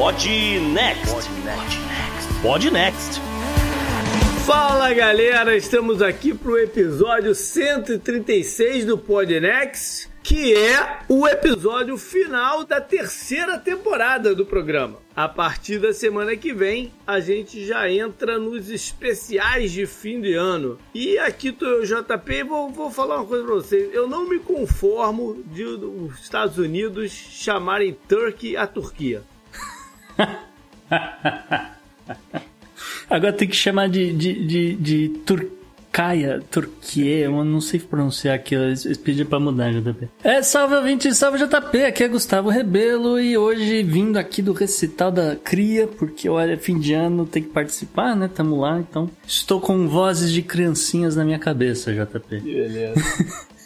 Pod Next. Pod Next. Fala galera, estamos aqui pro episódio 136 do Podnext, que é o episódio final da terceira temporada do programa. A partir da semana que vem, a gente já entra nos especiais de fim de ano. E aqui tô eu, JP, vou, vou falar uma coisa pra vocês. Eu não me conformo de os Estados Unidos chamarem Turkey a Turquia. Agora tem que chamar de, de, de, de Turcaia, Turquia, eu não sei pronunciar aquilo, eles pediram pra mudar, JP. É, salve ouvinte, salve JP, aqui é Gustavo Rebelo e hoje vindo aqui do recital da Cria, porque olha, fim de ano tem que participar, né, tamo lá, então estou com vozes de criancinhas na minha cabeça, JP. Beleza.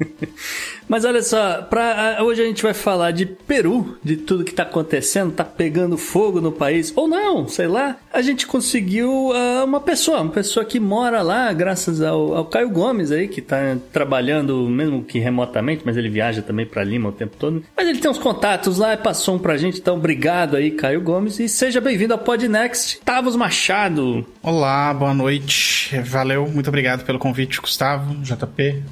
Mas olha só, pra, hoje a gente vai falar de Peru, de tudo que tá acontecendo, tá pegando fogo no país, ou não, sei lá. A gente conseguiu uh, uma pessoa, uma pessoa que mora lá, graças ao, ao, Caio Gomes aí, que tá trabalhando, mesmo que remotamente, mas ele viaja também para Lima o tempo todo. Mas ele tem uns contatos lá e passou um pra gente, então obrigado aí, Caio Gomes, e seja bem-vindo ao Podnext, Tavos Machado. Olá, boa noite, valeu, muito obrigado pelo convite, Gustavo, JP,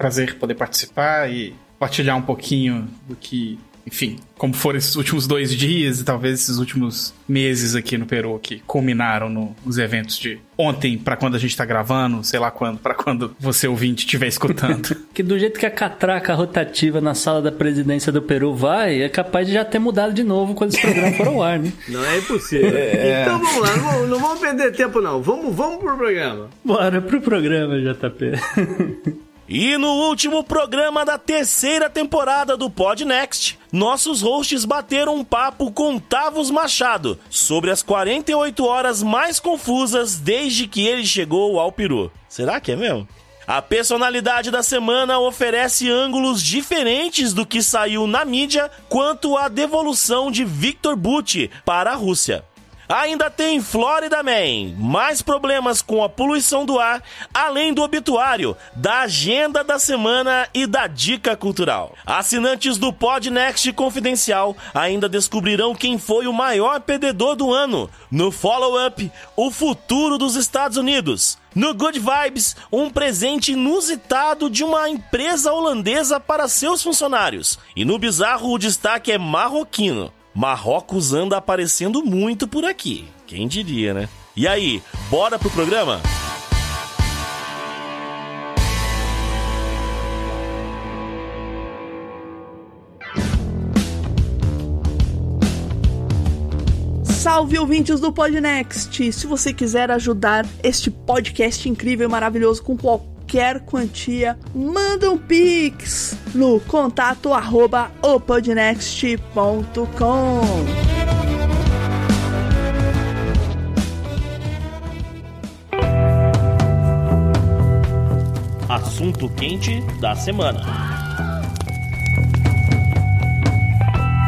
prazer poder participar e partilhar um pouquinho do que, enfim, como foram esses últimos dois dias e talvez esses últimos meses aqui no Peru que culminaram no, nos eventos de ontem para quando a gente tá gravando, sei lá quando, para quando você ouvinte estiver escutando. que do jeito que a catraca rotativa na sala da presidência do Peru vai, é capaz de já ter mudado de novo quando esse programa for ao ar, né? Não é impossível. É... Então vamos lá, não vamos, não vamos perder tempo não. Vamos, vamos pro programa. Bora pro programa, JP. E no último programa da terceira temporada do Podnext, nossos hosts bateram um papo com Tavos Machado sobre as 48 horas mais confusas desde que ele chegou ao Peru. Será que é mesmo? A personalidade da semana oferece ângulos diferentes do que saiu na mídia quanto à devolução de Victor Butti para a Rússia. Ainda tem Florida Man, mais problemas com a poluição do ar, além do obituário, da agenda da semana e da dica cultural. Assinantes do Podnext Confidencial ainda descobrirão quem foi o maior perdedor do ano. No follow-up, o futuro dos Estados Unidos. No Good Vibes, um presente inusitado de uma empresa holandesa para seus funcionários. E no Bizarro, o destaque é marroquino. Marrocos anda aparecendo muito por aqui. Quem diria, né? E aí, bora pro programa? Salve ouvintes do Podnext! Se você quiser ajudar este podcast incrível e maravilhoso com qualquer qualquer quantia, manda um pix no contato arroba opodnext.com. Assunto quente da semana.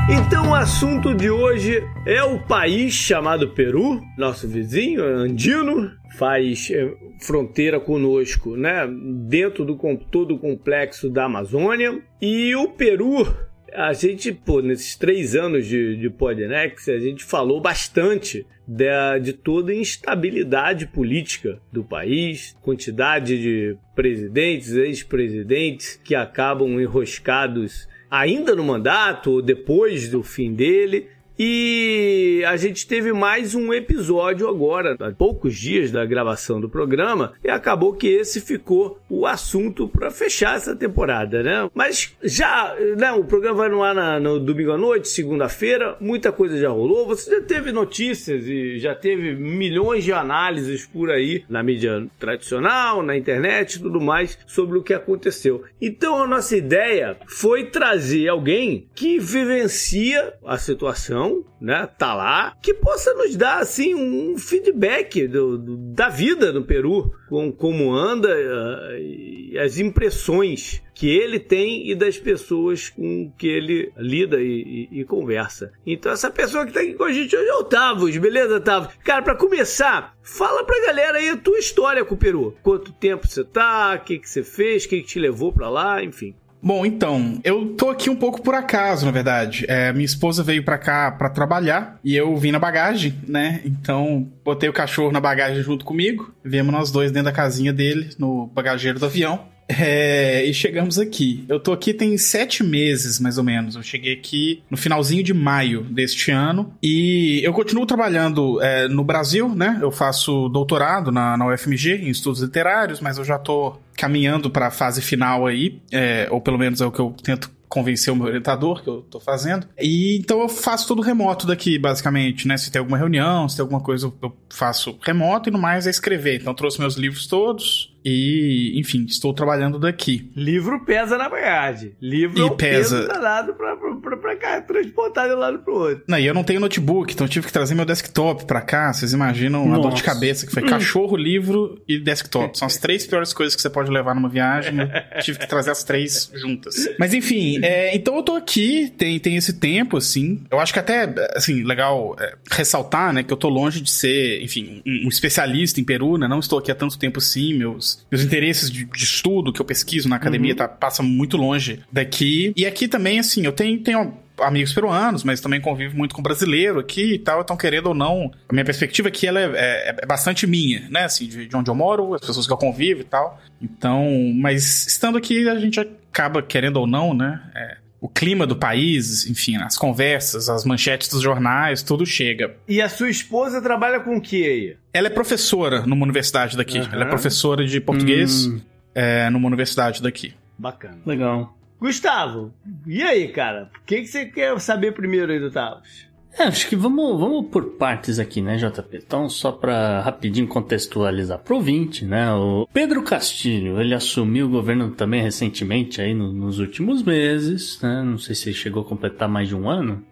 Então, o assunto de hoje é o país chamado Peru, nosso vizinho andino, faz eh, fronteira conosco, né? Dentro do todo o complexo da Amazônia. E o Peru, a gente, pô, nesses três anos de, de Podnex, a gente falou bastante de, de toda a instabilidade política do país, quantidade de presidentes, ex-presidentes que acabam enroscados ainda no mandato ou depois do fim dele e a gente teve mais um episódio agora, há poucos dias da gravação do programa, e acabou que esse ficou o assunto para fechar essa temporada, né? Mas já, né, o programa vai no ar na, no domingo à noite, segunda-feira, muita coisa já rolou. Você já teve notícias e já teve milhões de análises por aí na mídia tradicional, na internet e tudo mais sobre o que aconteceu. Então a nossa ideia foi trazer alguém que vivencia a situação né, tá lá, que possa nos dar assim um feedback do, do da vida no Peru, com como anda uh, as impressões que ele tem e das pessoas com que ele lida e, e, e conversa. Então essa pessoa que está aqui com a gente hoje é o Tavos, beleza, Tavos? Cara, para começar, fala pra galera aí a tua história com o Peru. Quanto tempo você tá, o que, que você fez, o que, que te levou para lá, enfim. Bom, então, eu tô aqui um pouco por acaso, na verdade. É, minha esposa veio pra cá pra trabalhar e eu vim na bagagem, né? Então, botei o cachorro na bagagem junto comigo. Viemos nós dois dentro da casinha dele, no bagageiro do avião. É, e chegamos aqui. Eu tô aqui tem sete meses, mais ou menos. Eu cheguei aqui no finalzinho de maio deste ano. E eu continuo trabalhando é, no Brasil, né? Eu faço doutorado na, na UFMG em estudos literários, mas eu já tô caminhando para a fase final aí, é, ou pelo menos é o que eu tento convencer o meu orientador que eu tô fazendo. E então eu faço tudo remoto daqui, basicamente, né? Se tem alguma reunião, se tem alguma coisa, eu faço remoto e no mais é escrever. Então trouxe meus livros todos, e, enfim, estou trabalhando daqui. Livro pesa na bagagem. Livro e é um pesa. peso danado pra, pra, pra, cá, transportar de um lado pro outro. Não, e eu não tenho notebook, então eu tive que trazer meu desktop pra cá. Vocês imaginam a dor de cabeça que foi cachorro, livro e desktop. São as três piores coisas que você pode levar numa viagem. Eu tive que trazer as três juntas. Mas enfim, é, então eu tô aqui, tem, tem esse tempo, assim. Eu acho que até, assim, legal é, ressaltar, né, que eu tô longe de ser, enfim, um, um especialista em Peru, né? Não estou aqui há tanto tempo assim, meus meus, interesses de, de, estudo que eu pesquiso na academia uhum. tá, passa muito longe daqui. E aqui também, assim, eu tenho, tenho amigos peruanos, mas também convivo muito com brasileiro aqui e tal, então querendo ou não, a minha perspectiva aqui ela é, é, é bastante minha, né, assim, de, de, onde eu moro, as pessoas que eu convivo e tal. Então, mas estando aqui a gente acaba, querendo ou não, né, é, o clima do país, enfim, as conversas, as manchetes dos jornais, tudo chega. E a sua esposa trabalha com o que aí? Ela é professora numa universidade daqui. Uhum. Ela é professora de português hum. é, numa universidade daqui. Bacana. Legal. Gustavo, e aí, cara? O que, que você quer saber primeiro aí do Tavos? É, acho que vamos, vamos por partes aqui, né, JP? Então, só para rapidinho contextualizar pro ouvinte, né? O Pedro Castilho, ele assumiu o governo também recentemente, aí no, nos últimos meses, né? Não sei se ele chegou a completar mais de um ano.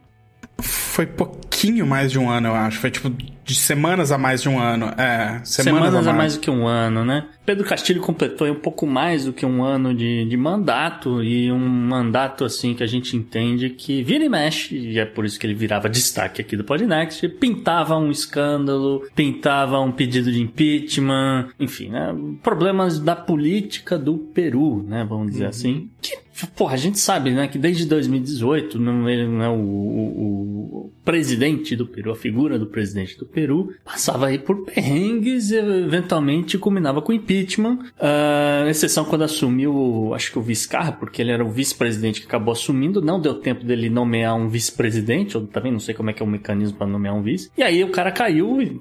Foi pouquinho mais de um ano, eu acho. Foi tipo de semanas a mais de um ano. É, semanas, semanas a, mais. a, mais. do que um ano, né? Pedro Castilho completou um pouco mais do que um ano de, de mandato e um mandato assim que a gente entende que vira e mexe, e é por isso que ele virava destaque aqui do Podnext, pintava um escândalo, pintava um pedido de impeachment, enfim, né? Problemas da política do Peru, né? Vamos dizer uhum. assim. Que Porra, a gente sabe, né, que desde 2018, não, ele não é o, o, o, presidente do Peru, a figura do presidente do Peru, passava aí por perrengues e eventualmente culminava com impeachment, uh, exceção quando assumiu, acho que o Viscarra, porque ele era o vice-presidente que acabou assumindo, não deu tempo dele nomear um vice-presidente, ou também não sei como é que é o mecanismo para nomear um vice, e aí o cara caiu e...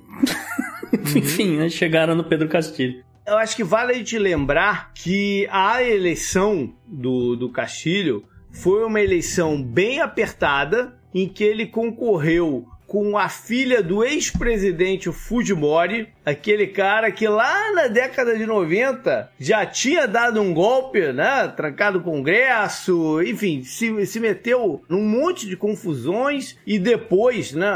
Enfim, né, chegaram no Pedro Castilho eu acho que vale a gente lembrar que a eleição do, do Castilho foi uma eleição bem apertada, em que ele concorreu com a filha do ex-presidente Fujimori, aquele cara que lá na década de 90 já tinha dado um golpe, né? Trancado o Congresso, enfim, se, se meteu num monte de confusões e depois, né?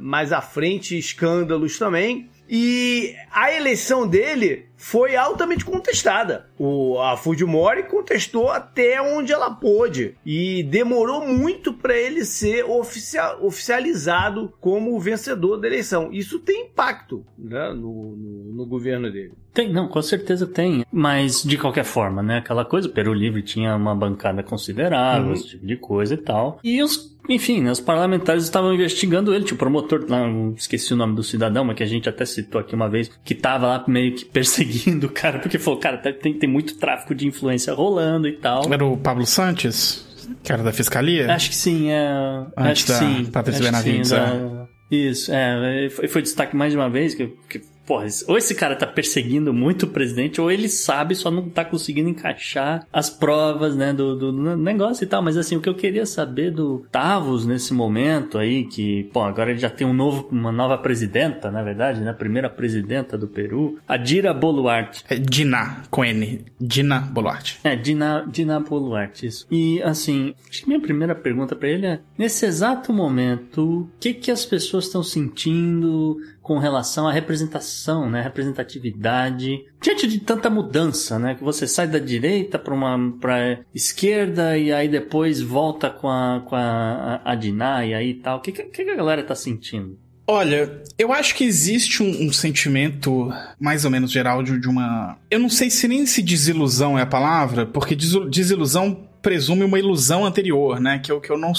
Mais à frente, escândalos também. E a eleição dele foi altamente contestada. O, a Fujimori contestou até onde ela pôde e demorou muito para ele ser oficial, oficializado como o vencedor da eleição. Isso tem impacto né, no, no, no, governo dele. Tem, não, com certeza tem. Mas de qualquer forma, né? Aquela coisa, o Peru Livre tinha uma bancada considerável, uhum. esse tipo de coisa e tal. E os enfim, né, os parlamentares estavam investigando ele, tipo, o promotor, não, esqueci o nome do cidadão, mas que a gente até citou aqui uma vez, que tava lá meio que perseguindo o cara, porque falou, cara, tem, tem muito tráfico de influência rolando e tal. Era o Pablo Santos? Que era da fiscalia? Acho que sim, é. Antes acho que sim. Patrícia Benavides, sim, da... é. Isso, é, foi, foi destaque mais de uma vez, que, que Porra, ou esse cara tá perseguindo muito o presidente, ou ele sabe, só não tá conseguindo encaixar as provas, né, do, do negócio e tal. Mas assim, o que eu queria saber do Tavos nesse momento aí, que, pô, agora ele já tem um novo, uma nova presidenta, na verdade, né, a primeira presidenta do Peru, a Dira Boluarte. É Dina, com N. Dina Boluarte. É, Dina, Dina Boluarte, isso. E assim, acho que minha primeira pergunta para ele é, nesse exato momento, o que que as pessoas estão sentindo com relação à representação, né, representatividade, diante de tanta mudança, né, que você sai da direita para uma para esquerda e aí depois volta com a com a, a, e aí tal. O que, que, que a galera tá sentindo? Olha, eu acho que existe um, um sentimento mais ou menos geral de, de, uma. Eu não sei se nem se desilusão é a palavra, porque desilusão presume uma ilusão anterior, né? Que eu, que eu não,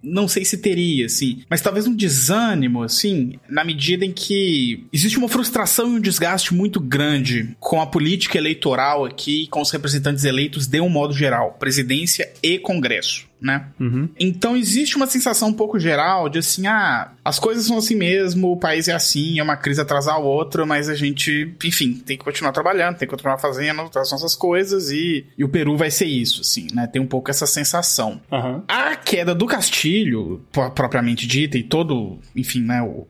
não sei se teria, assim. Mas talvez um desânimo, assim, na medida em que existe uma frustração e um desgaste muito grande com a política eleitoral aqui, com os representantes eleitos de um modo geral, presidência e Congresso né? Uhum. Então existe uma sensação um pouco geral de assim, ah, as coisas são assim mesmo, o país é assim, é uma crise atrás da outra, mas a gente, enfim, tem que continuar trabalhando, tem que continuar fazendo as nossas coisas e, e o Peru vai ser isso, assim, né? Tem um pouco essa sensação. Uhum. A queda do Castilho, propriamente dita, e todo, enfim, né, o,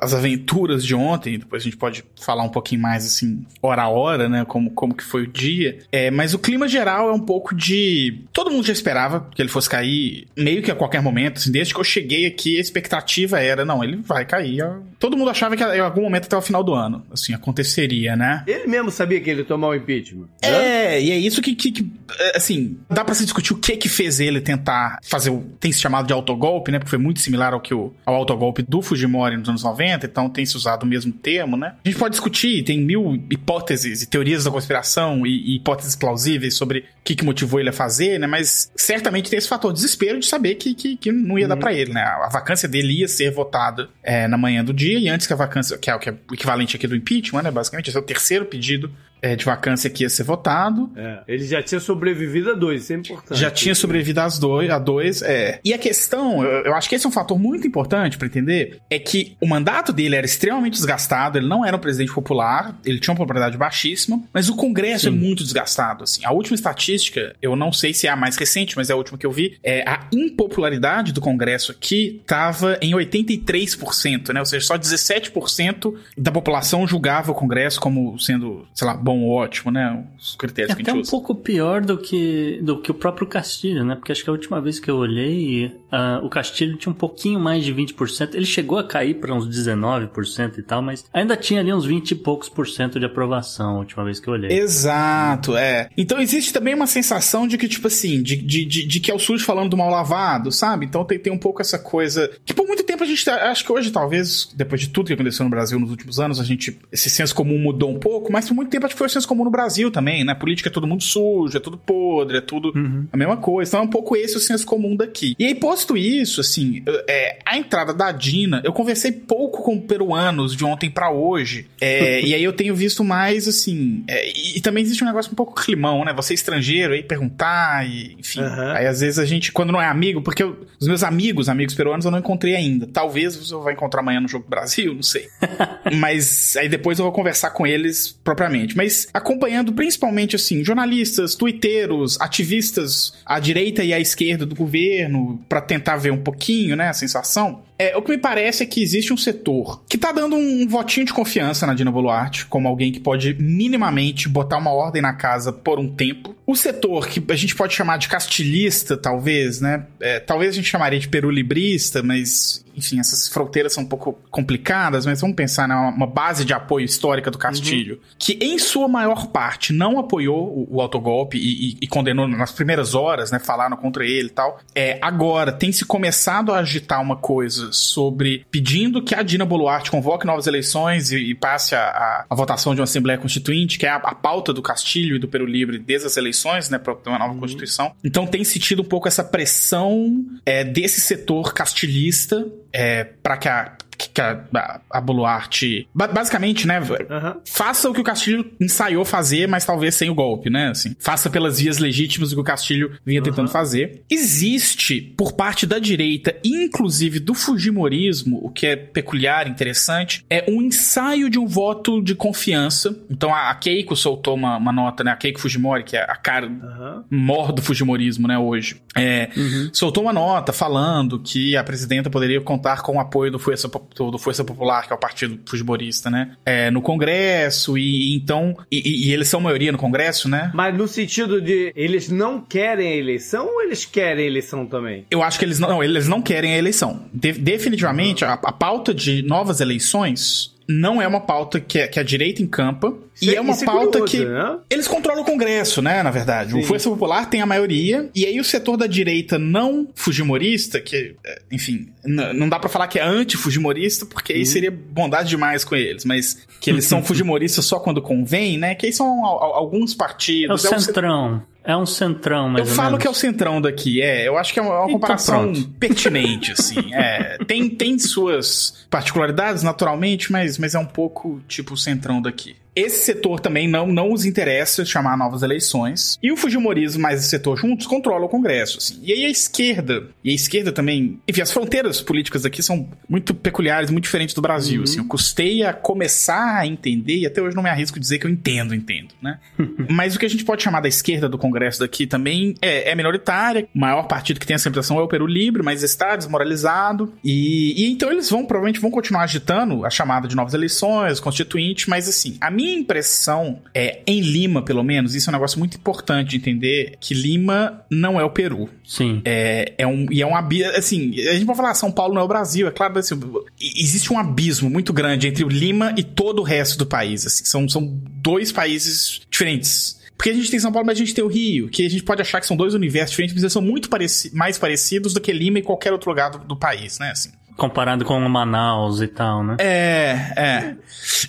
as aventuras de ontem, depois a gente pode falar um pouquinho mais assim, hora a hora, né, como, como que foi o dia. É, mas o clima geral é um pouco de todo mundo já esperava que ele fosse cair meio que a qualquer momento, assim, desde que eu cheguei aqui a expectativa era, não, ele vai cair. Todo mundo achava que em algum momento até o final do ano, assim, aconteceria, né? Ele mesmo sabia que ele ia tomar o impeachment. É, né? e é isso que, que, que, assim, dá para se discutir o que que fez ele tentar fazer o tem se chamado de autogolpe, né, porque foi muito similar ao que o ao autogolpe do Fujimori nos anos 90, então tem se usado o mesmo termo, né? A gente pode discutir, tem mil hipóteses e teorias da conspiração e, e hipóteses plausíveis sobre o que, que, motivou ele a fazer, né? Mas certamente tem esse fator desespero de saber que, que, que não ia dar para ele, né? A vacância dele ia ser votada é, na manhã do dia e antes que a vacância, que é, que é o equivalente aqui do impeachment, né? Basicamente, esse é o terceiro pedido é, de vacância que ia ser votado. É, ele já tinha sobrevivido a dois, isso é importante. Já tinha sobrevivido a dois, a dois, é. E a questão, eu, eu acho que esse é um fator muito importante para entender, é que o mandato dele era extremamente desgastado, ele não era um presidente popular, ele tinha uma popularidade baixíssima, mas o Congresso é Sim. é muito desgastado, assim. A última estatística, eu não sei se é a mais recente, mas é a última que eu vi, é a impopularidade do Congresso aqui tava em 83%, né? Ou seja, só 17% da população julgava o Congresso como sendo, sei lá, bom ou ótimo, né? Os critérios é que a gente até um pouco pior do que, do que o próprio Castilho, né? Porque acho que a última vez que eu olhei, uh, o Castilho tinha um pouquinho mais de 20%. Ele chegou a cair para uns 19% e tal, mas ainda tinha ali uns 20 e poucos por cento de aprovação a última vez que eu olhei. Exato, é. Então existe também uma sensação de que, tipo assim, de, de, de, de que é o SUS falando do mal lavado, sabe? Então tem, tem um pouco essa coisa. Que por muito tempo a gente. Tá, acho que hoje, talvez, depois de tudo que aconteceu no Brasil nos últimos anos, a gente. Esse senso comum mudou um pouco, mas por muito tempo acho que foi o senso comum no Brasil também, né? Política é todo mundo sujo, é tudo podre, é tudo uhum. a mesma coisa. Então é um pouco esse o senso comum daqui. E aí, posto isso, assim, é, a entrada da Dina, eu conversei pouco com peruanos de ontem para hoje. É, e aí eu tenho visto mais, assim. É, e, e, também existe um negócio um pouco climão, né? Você é estrangeiro aí perguntar, e, enfim. Uhum. Aí às vezes a gente, quando não é amigo, porque eu, os meus amigos, amigos peruanos, eu não encontrei ainda. Talvez você vai encontrar amanhã no Jogo do Brasil, não sei. Mas aí depois eu vou conversar com eles propriamente. Mas a acompanhando principalmente assim jornalistas, twitteiros, ativistas à direita e à esquerda do governo para tentar ver um pouquinho, né, a sensação. É, o que me parece é que existe um setor que tá dando um votinho de confiança na Dina Boluarte, como alguém que pode minimamente botar uma ordem na casa por um tempo. O setor que a gente pode chamar de castilhista, talvez, né? É, talvez a gente chamaria de perulibrista, mas enfim, essas fronteiras são um pouco complicadas, mas vamos pensar numa base de apoio histórica do Castilho, uhum. que em sua maior parte não apoiou o, o autogolpe e, e, e, condenou nas primeiras horas, né? Falaram contra ele e tal. É, agora tem se começado a agitar uma coisa sobre pedindo que a Dina Boluarte convoque novas eleições e, e passe a, a, a, votação de uma Assembleia Constituinte, que é a, a, pauta do Castilho e do Peru Livre desde as eleições, né? Pra ter uma nova uhum. Constituição. Então tem sentido um pouco essa pressão é, desse setor castilhista é, para que a que a, a, a Boluarte. Basicamente, né? Uhum. Faça o que o Castilho ensaiou fazer, mas talvez sem o golpe, né? Assim, faça pelas vias legítimas o que o Castilho vinha tentando uhum. fazer. Existe, por parte da direita, inclusive do Fujimorismo, o que é peculiar, interessante, é um ensaio de um voto de confiança. Então a, a Keiko soltou uma, uma, nota, né? A Keiko Fujimori, que é a cara uhum. mor do Fujimorismo, né? Hoje. É, uhum. Soltou uma nota falando que a presidenta poderia contar com o apoio do Força do, do Força Popular, que é o partido fujiborista, né? É, no Congresso, e então. E, e, eles são maioria no Congresso, né? Mas no sentido de eles não querem a eleição ou eles querem a eleição também? Eu acho que eles não, eles não querem a eleição. De, definitivamente, a, a pauta de novas eleições não é uma pauta que, que a direita encampa. Isso e é- é uma é pauta curioso, que. né? Eles controlam o Congresso, né? Na verdade. O Sim. Força Popular tem a maioria. E aí o setor da direita não fujimorista, que, é, enfim, não dá pra falar que é anti-fujimorista, porque Uhum. aí seria bondade demais com eles. Mas que eles são fujimoristas só quando convém, né? Que aí são al- al- alguns É o partidos. é o ce- centrão. É um centrão, mais eu falo menos. que é o centrão daqui, é. Eu acho que é uma, uma Então, comparação pronto. pertinente, assim. É, tem, tem suas particularidades, naturalmente, mas, mas é um pouco tipo o centrão daqui. Esse setor também não, não os interessa chamar novas eleições. E o Fujimorismo mais esse setor juntos controlam o Congresso. Assim. E aí a esquerda, e a esquerda também. Enfim, as fronteiras políticas aqui são muito peculiares, muito diferentes do Brasil. Assim. Eu custei a começar a entender, e até hoje não me arrisco a dizer que eu entendo, entendo, né? Mas o que a gente pode chamar da esquerda do Congresso daqui também é, é minoritária. O maior partido que tem essa representação é o Peru Livre, mas está desmoralizado. E, e então eles vão, provavelmente, vão continuar agitando a chamada de novas eleições, constituinte, mas assim, a minha impressão é, em Lima, pelo menos, isso é um negócio muito importante de entender, que Lima não é o Peru. Sim. É, é um, e é um abismo. Assim, a gente pode falar, São Paulo não é o Brasil, é claro, assim, existe um abismo muito grande entre o Lima e todo o resto do país. Assim, são, são dois países diferentes. Porque a gente tem São Paulo, mas a gente tem o Rio, que a gente pode achar que são dois universos diferentes, mas eles são muito pareci mais parecidos do que Lima e qualquer outro lugar do, do país, né? Assim. Comparado com Manaus e tal, né? É, é.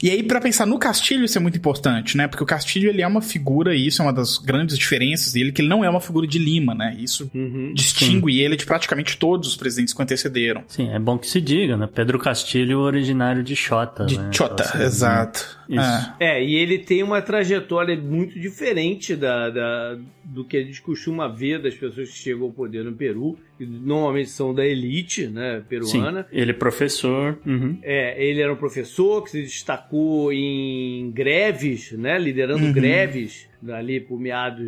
E aí, pra pensar no Castilho, isso é muito importante, né? Porque o Castilho, ele é uma figura, e isso é uma das grandes diferenças dele, que ele não é uma figura de Lima, né? Isso Uhum. distingue ele de praticamente todos os presidentes que o antecederam. Sim, é bom que se diga, né? Pedro Castilho, originário de Xota. De né? Chota, Então, assim, exato. Isso. É. É, e ele tem uma trajetória muito diferente da, da- do que a gente costuma ver das pessoas que chegam ao poder no Peru, que normalmente são da elite, né, Sim, peruana. ele é professor. uhum. É, ele era um professor que se destacou em greves, né, liderando Uhum. greves ali por meados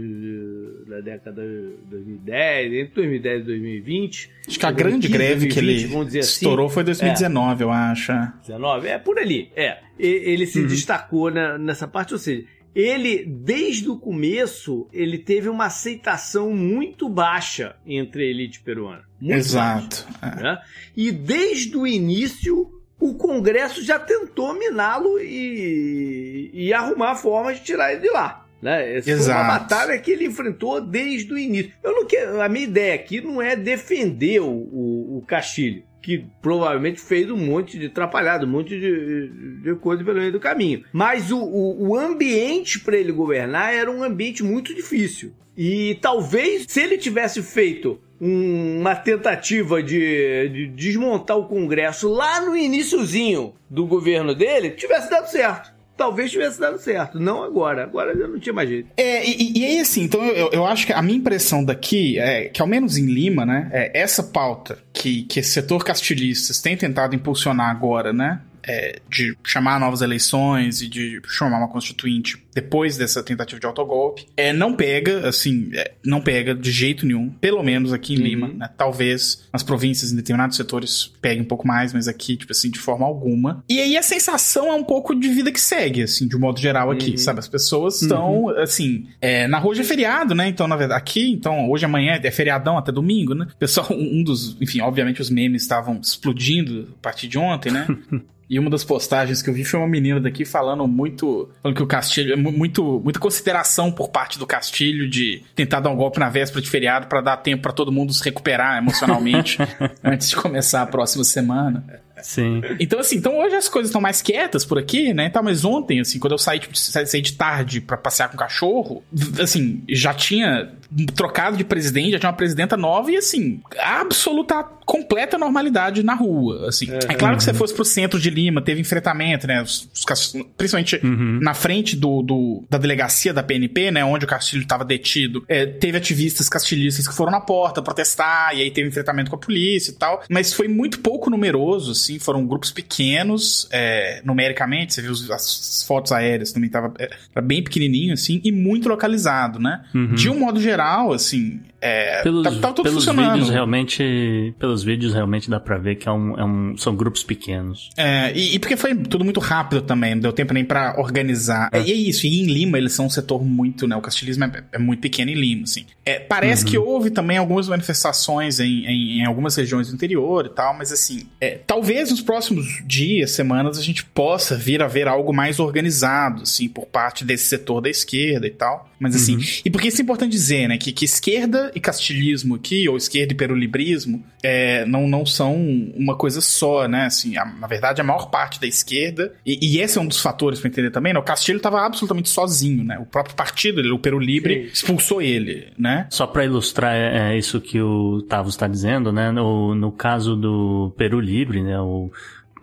da década de 2010, entre 2010 e 2020. Acho que a Ou grande 2015, greve que 2020, ele vamos dizer assim. estourou foi 2019, eu acho. 19, é por ali, é. Ele se destacou na- nessa parte, ou seja, ele, desde o começo, ele teve uma aceitação muito baixa entre a elite peruana. Muito Exato. baixa, é. né? E desde o início, o Congresso já tentou miná-lo e, e arrumar formas de tirar ele de lá. Né? Essa foi uma Exato. batalha que ele enfrentou desde o início. Eu não quero, a minha ideia aqui não é defender o, o, o Castilho, que provavelmente fez um monte de atrapalhado, um monte de, de coisa pelo meio do caminho. Mas o, o, o ambiente para ele governar era um ambiente muito difícil. E talvez se ele tivesse feito um- uma tentativa de, de desmontar o Congresso lá no iniciozinho do governo dele, tivesse dado certo. Talvez tivesse dado certo, não agora. Agora já não tinha mais jeito. É, e, e aí assim, então eu, eu acho que a minha impressão daqui é que, ao menos em Lima, né, é essa pauta que, que esse setor castilhistas tem tentado impulsionar agora, né, é, de chamar novas eleições e de chamar uma constituinte depois dessa tentativa de autogolpe, é, não pega, assim, é, não pega de jeito nenhum, pelo menos aqui em Uhum. Lima, né, talvez nas províncias, em determinados setores, pegue um pouco mais, mas aqui, tipo assim, de forma alguma. E aí a sensação é um pouco de vida que segue, assim, de um modo geral aqui, Uhum. sabe? As pessoas estão, assim, é, na rua hoje é feriado, né? Então, na verdade, aqui, então, hoje amanhã é feriadão até domingo, né? Pessoal, um dos, enfim, obviamente os memes estavam explodindo a partir de ontem, né? E uma das postagens que eu vi foi uma menina daqui falando muito. Falando que o Castilho. mu- Muito, muita consideração por parte do Castilho de tentar dar um golpe na véspera de feriado pra dar tempo pra todo mundo se recuperar emocionalmente antes de começar a próxima semana. Sim. Então, assim, então hoje as coisas estão mais quietas por aqui, né? Tá, mas ontem, assim, quando eu saí, tipo, sa- saí de tarde pra passear com o cachorro, assim, já tinha trocado de presidente, já tinha uma presidenta nova e, assim, absoluta, completa normalidade na rua, assim. É, claro que se você fosse pro centro de Lima, teve enfrentamento, né? Os, os principalmente na frente do, do- da delegacia da PNP, né? Onde o Castilho estava detido, é, teve ativistas castilhistas que foram na porta protestar, e aí teve enfrentamento com a polícia e tal, mas foi muito pouco numeroso, assim, foram grupos pequenos, é, numericamente, você viu os- as fotos aéreas também tava é, era bem pequenininho, assim, e muito localizado, né? De um modo geral, geral, assim, é, pelos, tá, tá pelos vídeos realmente, pelos vídeos realmente dá pra ver que é um, é um, são grupos pequenos. É, e, e, porque foi tudo muito rápido também, não deu tempo nem para organizar. É. E é isso, e em Lima eles são um setor muito, né, o castilismo é, é muito pequeno em Lima, assim. É, parece uhum. que houve também algumas manifestações em, em, em, algumas regiões do interior e tal, mas assim, é, talvez nos próximos dias, semanas, a gente possa vir a ver algo mais organizado, assim, por parte desse setor da esquerda e tal. Mas assim, uhum. e porque isso é importante dizer, né, que, que esquerda e castilismo aqui, ou esquerda e perulibrismo, é, não, não são uma coisa só, né, assim, a, na verdade a maior parte da esquerda, e, e esse é um dos fatores para entender também, né, o Castilho estava absolutamente sozinho, né, o próprio partido, o Perulibre, Sim. expulsou ele, né. Só para ilustrar é, é, isso que o Tavos está dizendo, né, no, no caso do Perulibre, né, o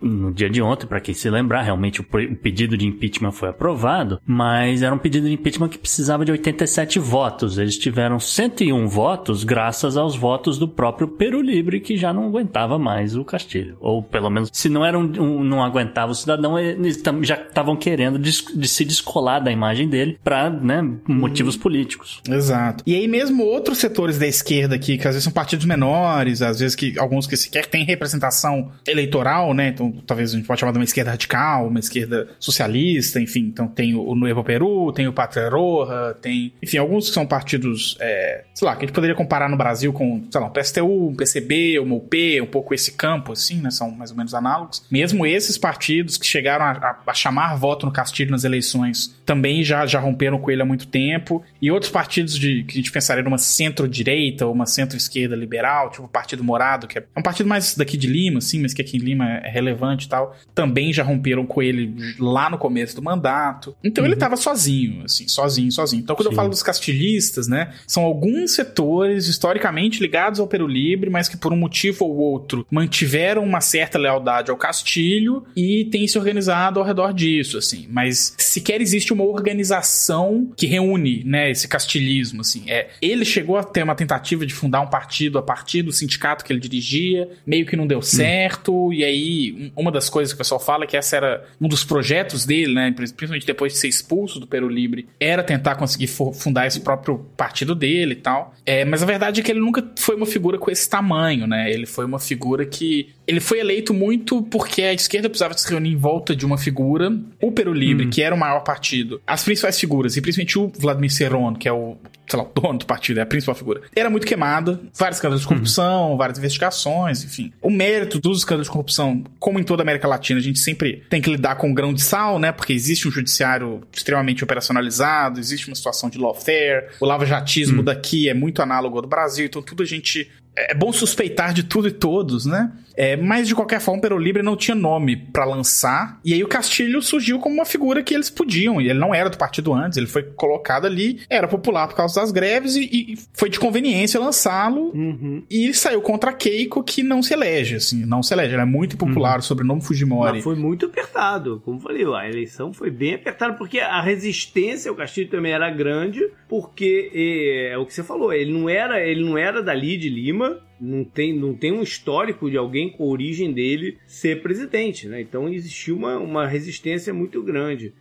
no dia de ontem, para quem se lembrar, realmente o, o, pedido de impeachment foi aprovado, mas era um pedido de impeachment que precisava de 87 votos. Eles tiveram 101 votos graças aos votos do próprio Peru Libre, que já não aguentava mais o Castilho. Ou pelo menos, se não era um, um não aguentava o cidadão, eles já estavam querendo de, de, se descolar da imagem dele para né, motivos hum. políticos. Exato. E aí mesmo outros setores da esquerda aqui, que às vezes são partidos menores, às vezes que alguns que sequer têm representação eleitoral, né? Então talvez a gente pode chamar de uma esquerda radical, uma esquerda socialista, enfim. Então tem o Nuevo Peru, tem o Patria Roja, tem, enfim, alguns que são partidos, é, sei lá, que a gente poderia comparar no Brasil com, sei lá, o PSTU, o PCB, o MOP, um pouco esse campo, assim, né? São mais ou menos análogos. Mesmo esses partidos que chegaram a, a, a chamar voto no Castilho nas eleições também já, já romperam com ele há muito tempo. E outros partidos de que a gente pensaria numa centro-direita ou uma centro-esquerda liberal, tipo o Partido Morado, que é um partido mais daqui de Lima, assim, mas que aqui em Lima é relevante relevante e tal, também já romperam com ele lá no começo do mandato. Então uhum. ele tava sozinho, assim, sozinho, sozinho. Então quando Sim. eu falo dos castilistas, né, são alguns setores historicamente ligados ao Peru Libre, mas que por um motivo ou outro mantiveram uma certa lealdade ao Castilho e têm se organizado ao redor disso, assim. Mas sequer existe uma organização que reúne, né, esse castilismo, assim. É, ele chegou a ter uma tentativa de fundar um partido a partir do sindicato que ele dirigia, meio que não deu hum. certo, e aí uma das coisas que o pessoal fala é que essa era um dos projetos dele, né? Principalmente depois de ser expulso do Peru Libre, era tentar conseguir fundar esse próprio partido dele e tal. É, mas a verdade é que ele nunca foi uma figura com esse tamanho, né? Ele foi uma figura que. Ele foi eleito muito porque a esquerda precisava se reunir em volta de uma figura, o Peru Libre, hum. que era o maior partido, as principais figuras, e principalmente o Vladimir Seron, que é o sei lá, o dono do partido, é a principal figura, era muito queimada, vários escândalos de corrupção, uhum. várias investigações, enfim. O mérito dos escândalos de corrupção, como em toda a América Latina, a gente sempre tem que lidar com grão de sal, né? Porque existe um judiciário extremamente operacionalizado, existe uma situação de lawfare, o lava-jatismo uhum. daqui é muito análogo ao do Brasil, então tudo a gente é bom suspeitar de tudo e todos, né? É, mas de qualquer forma, o Pero Libre não tinha nome para lançar. E aí o Castilho surgiu como uma figura que eles podiam. E ele não era do partido antes, ele foi colocado ali, era popular por causa das greves e, e foi de conveniência lançá-lo. Uhum. E saiu contra Keiko, que não se elege, assim, não se elege. Ele é muito popular, uhum. o sobrenome Fujimori. Não, foi muito apertado, como falei, a eleição foi bem apertada, porque a resistência ao Castilho também era grande, porque é, é o que você falou, ele não era, ele não era dali de Lima, não tem, não tem um histórico de alguém com a origem dele ser presidente, né? Então existiu uma, uma resistência muito grande.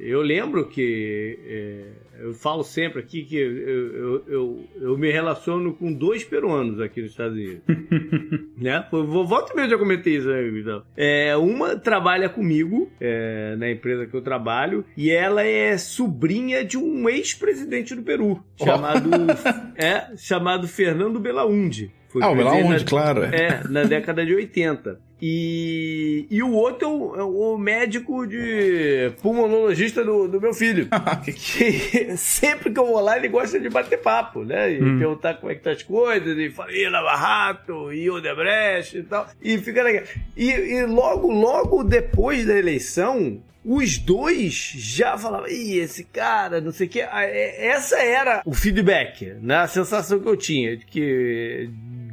Eu lembro que é, eu falo sempre aqui que eu, eu, eu, eu, me relaciono com dois peruanos aqui nos Estados Unidos. né? Volta e meia já comentei isso, né, então. É, uma trabalha comigo é, na empresa que eu trabalho e ela é sobrinha de um ex-presidente do Peru chamado, oh. é, chamado Fernando Belaúnde. Foi ah, o Belaúnde, claro. É, na década de 80. E, e o outro é o, é o médico de pulmonologista do, do meu filho. que sempre que eu vou lá, ele gosta de bater papo, né? E hum. perguntar como é que tá as coisas, e fala, e Lava Rato, e Odebrecht e tal. E fica legal. E, e logo, logo depois da eleição, os dois já falavam, Ih, esse cara, não sei o que. É, essa era o feedback, né? A sensação que eu tinha, de que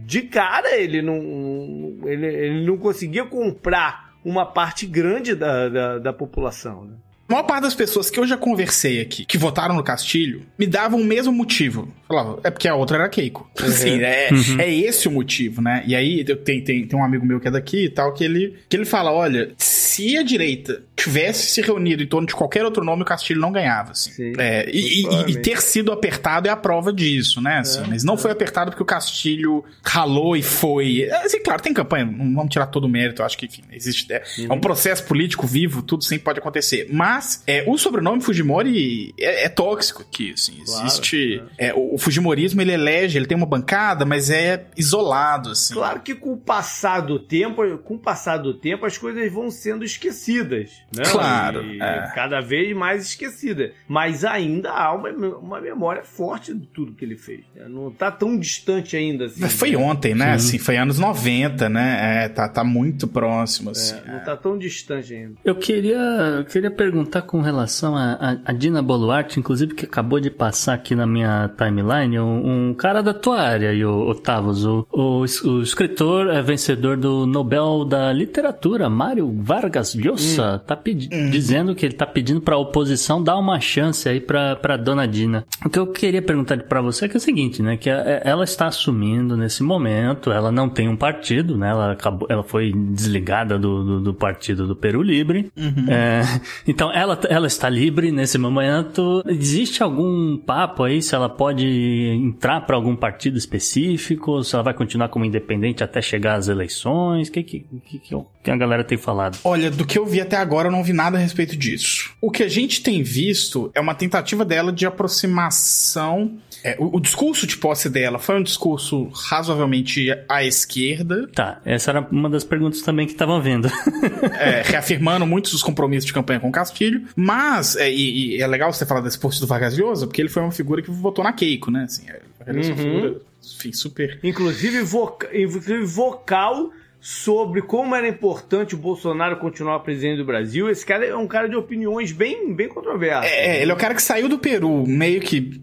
de cara ele não, ele, ele não conseguia comprar uma parte grande da, da, da população. Né? A maior parte das pessoas que eu já conversei aqui, que votaram no Castilho, me davam o mesmo motivo. Falava, é porque a outra era Keiko. Uhum. Assim, é, uhum. é esse o motivo, né? E aí, eu tenho, tem, tem um amigo meu que é daqui e tal, que ele, que ele fala, olha, se a direita tivesse se reunido em torno de qualquer outro nome, o Castilho não ganhava, assim. É, e, e, e, ter sido apertado é a prova disso, né? Assim, é, mas não é. foi apertado porque o Castilho ralou e foi. Assim, claro, tem campanha, não vamos tirar todo o mérito, acho que, enfim, existe. É, uhum. é um processo político vivo, tudo sempre pode acontecer. Mas é, o sobrenome Fujimori é, é tóxico aqui, assim. Claro, existe. É. o, o Fujimorismo ele elege, ele tem uma bancada, mas é isolado, assim. Claro que com o passar do tempo, com o passar do tempo, as coisas vão sendo esquecidas. Né? Claro. É. Cada vez mais esquecida. Mas ainda há uma, uma memória forte de tudo que ele fez. Né? Não está tão distante ainda. Assim, foi né? ontem, né? Assim, foi anos 90, né? É, tá, tá muito próximo. Assim, é, não está tão distante ainda. Eu queria, eu queria perguntar com relação a, a, a, Dina Boluarte, inclusive, que acabou de passar aqui na minha timeline, um, um cara da tua área, o Otávos, o, o, o escritor é vencedor do Nobel da Literatura, Mário Vargas Llosa, hum. tá hum. dizendo que ele tá pedindo pra oposição dar uma chance aí pra Dona Dina. O que eu queria perguntar para você é, que é o seguinte, né, que é, ela está assumindo nesse momento, ela não tem um partido, né, ela acabou, ela foi desligada do, do, do partido do Peru Livre, uhum. é, então ela, ela está livre nesse momento. Existe algum papo aí se ela pode entrar para algum partido específico, se ela vai continuar como independente até chegar às eleições? O que, que, que, que a galera tem falado? Olha, do que eu vi até agora, eu não vi nada a respeito disso. O que a gente tem visto é uma tentativa dela de aproximação é, o, o, discurso de posse dela foi um discurso razoavelmente à esquerda. Tá, essa era uma das perguntas também que estavam vendo. é, reafirmando muitos dos compromissos de campanha com o Castilho. Mas, é, e, e, é legal você falar desse post do Vargas Llosa, porque ele foi uma figura que votou na Keiko, né? Assim, é, ele é uma uhum. figura, enfim, super... Inclusive, voca inclusive vocal sobre como era importante o Bolsonaro continuar presidente do Brasil. Esse cara é um cara de opiniões bem, bem controversas. É, ele é o cara que saiu do Peru meio que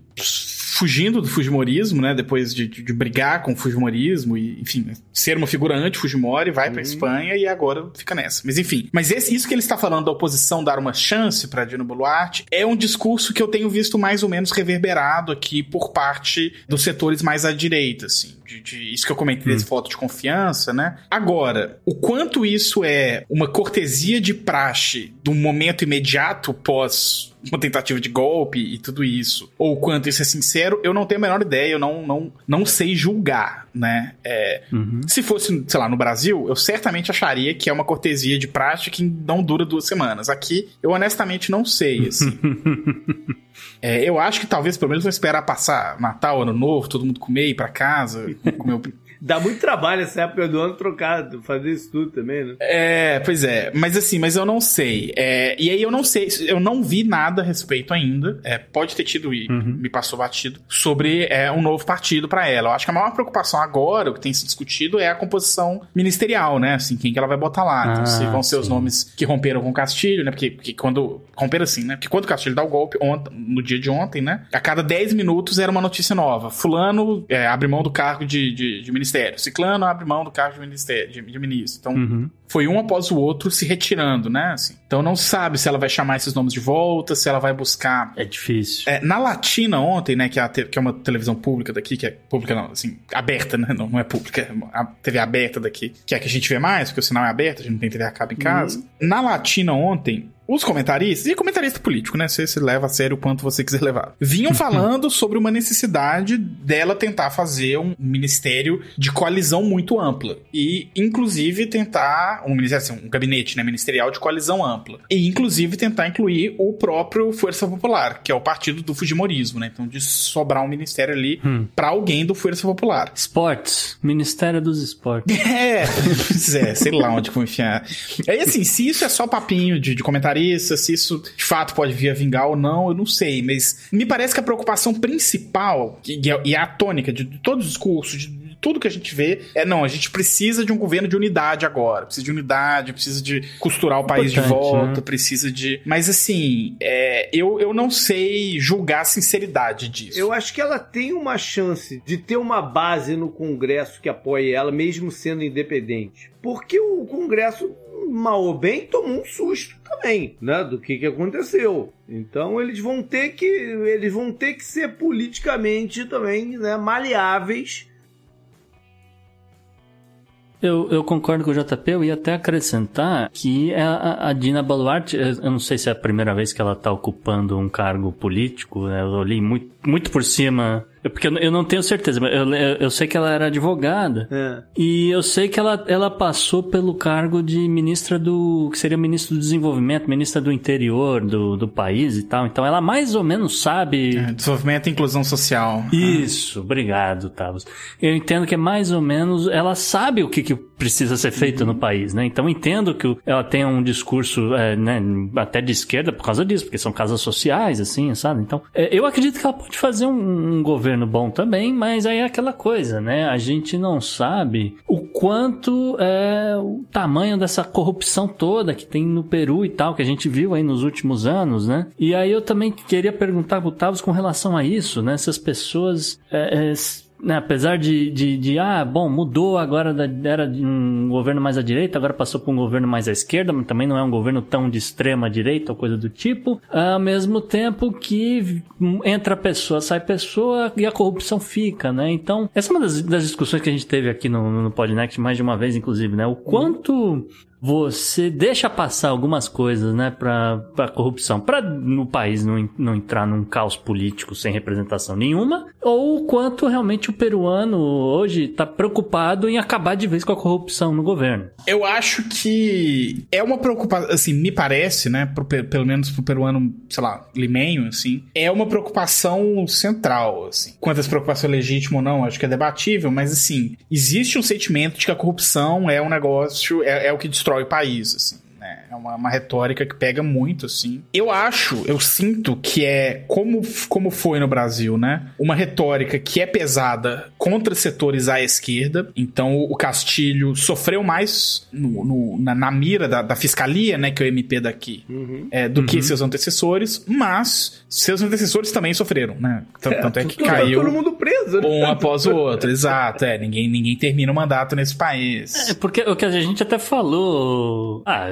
fugindo do Fujimorismo, né? Depois de, de, de, brigar com o Fujimorismo e, enfim, ser uma figura anti-Fujimori, vai uhum. pra Espanha e agora fica nessa. Mas enfim. Mas esse, isso que ele está falando da oposição dar uma chance pra Dino Boluarte é um discurso que eu tenho visto mais ou menos reverberado aqui por parte dos setores mais à direita, assim. De, de isso que eu comentei desse hum. voto de confiança, né? Agora, o quanto isso é uma cortesia de praxe do momento imediato pós uma tentativa de golpe e tudo isso, ou quanto isso é sincero, eu não tenho a menor ideia, eu não, não, não sei julgar, né? É, uhum. Se fosse, sei lá, no Brasil, eu certamente acharia que é uma cortesia de prática que não dura duas semanas. Aqui, eu honestamente não sei, assim. É, eu acho que talvez pelo menos vou esperar passar Natal, Ano Novo, todo mundo comer, ir pra casa, comer Dá muito trabalho essa época do ano trocado, fazer isso tudo também, né? É, pois é. Mas assim, mas eu não sei. É, e aí eu não sei, eu não vi nada a respeito ainda. É, pode ter tido e uhum. me passou batido sobre é, um novo partido para ela. Eu acho que a maior preocupação agora, o que tem se discutido, é a composição ministerial, né? Assim, quem que ela vai botar lá. Então, ah, se vão ser sim. os nomes que romperam com o Castilho, né? Porque, porque quando. Romperam assim, né? Porque quando o Castilho dá o golpe, ontem, no dia de ontem, né? A cada 10 minutos era uma notícia nova. Fulano é, abre mão do cargo de, de, de ministério ministério. Ciclano abre mão do cargo de, ministério, de, de ministro. Então, uhum. foi um após o outro se retirando, né? Assim. Então, não sabe se ela vai chamar esses nomes de volta, se ela vai buscar. É difícil. É, na Latina, ontem, né, que é, que é uma televisão pública daqui, que é pública, não, assim, aberta, né? Não, não é pública, é a TV aberta daqui, que é a que a gente vê mais, porque o sinal é aberto, a gente não tem TV a cabo em casa. Uhum. Na Latina, ontem, os comentaristas, e comentarista político, né? Você se leva a sério o quanto você quiser levar. Vinham falando sobre uma necessidade dela tentar fazer um ministério de coalizão muito ampla. E, inclusive, tentar. Um ministério, assim, um gabinete né, ministerial de coalizão ampla. E, inclusive, tentar incluir o próprio Força Popular, que é o partido do Fujimorismo, né? Então, de sobrar um ministério ali hum. para alguém do Força Popular. Esportes. Ministério dos Esportes. É, é sei lá onde vou enfiar. Aí, assim, se isso é só papinho de, de comentário se isso de fato pode vir a vingar ou não, eu não sei. Mas me parece que a preocupação principal e a, e a tônica de, de todos os cursos, de tudo que a gente vê é não, a gente precisa de um governo de unidade agora, precisa de unidade, precisa de costurar o país Importante, de volta, né? precisa de. Mas assim, é, eu, eu não sei julgar a sinceridade disso. Eu acho que ela tem uma chance de ter uma base no Congresso que apoie ela, mesmo sendo independente. Porque o Congresso mal ou bem, tomou um susto também, né? Do que, que aconteceu. Então eles vão ter que eles vão ter que ser politicamente também né, maleáveis Eu, eu concordo com o JP, eu ia até acrescentar que a, a Dina Baluarte, eu não sei se é a primeira vez que ela está ocupando um cargo político, né? eu li muito, muito por cima é porque eu não tenho certeza, mas eu, eu sei que ela era advogada. É. E eu sei que ela, ela passou pelo cargo de ministra do. que seria ministro do desenvolvimento, ministra do interior do, do país e tal. Então ela mais ou menos sabe. É, desenvolvimento e inclusão social. Isso, ah. obrigado, Tavos. Eu entendo que é mais ou menos. Ela sabe o que, que precisa ser feito no país, né? Então entendo que ela tem um discurso, é, né, até de esquerda por causa disso, porque são casas sociais, assim, sabe? Então, é, eu acredito que ela pode fazer um, um governo bom também, mas aí é aquela coisa, né? A gente não sabe o quanto é o tamanho dessa corrupção toda que tem no Peru e tal, que a gente viu aí nos últimos anos, né? E aí eu também queria perguntar pro Tavos com relação a isso, né? Se as pessoas é, é, né, apesar de, de, de, ah, bom, mudou agora, da, era de um governo mais à direita, agora passou para um governo mais à esquerda, mas também não é um governo tão de extrema direita ou coisa do tipo, ao mesmo tempo que entra pessoa, sai pessoa e a corrupção fica, né? Então, essa é uma das, das discussões que a gente teve aqui no, no Podnext mais de uma vez, inclusive, né? O quanto você deixa passar algumas coisas, né, pra, pra corrupção, pra no país não, não entrar num caos político sem representação nenhuma, ou o quanto realmente o peruano hoje tá preocupado em acabar de vez com a corrupção no governo. Eu acho que é uma preocupação, assim, me parece, né, pro, pelo menos pro peruano, sei lá, limenho, assim, é uma preocupação central, assim. Quantas preocupação é legítima ou não, acho que é debatível, mas assim, existe um sentimento de que a corrupção é um negócio, é, é o que destrói destrói o país, assim. É uma, uma, retórica que pega muito, assim. Eu acho, eu sinto que é como, como foi no Brasil, né? Uma retórica que é pesada contra setores à esquerda. Então o Castilho sofreu mais no, no, na, na, mira da, da, fiscalia, né? Que é o MP daqui, uhum. é, do uhum. que seus antecessores, mas seus antecessores também sofreram, né? Tanto é, tanto é que caiu. Todo mundo preso, né? Um após o outro, exato. É, ninguém, ninguém termina o mandato nesse país. É, porque o que a gente até falou. Ah,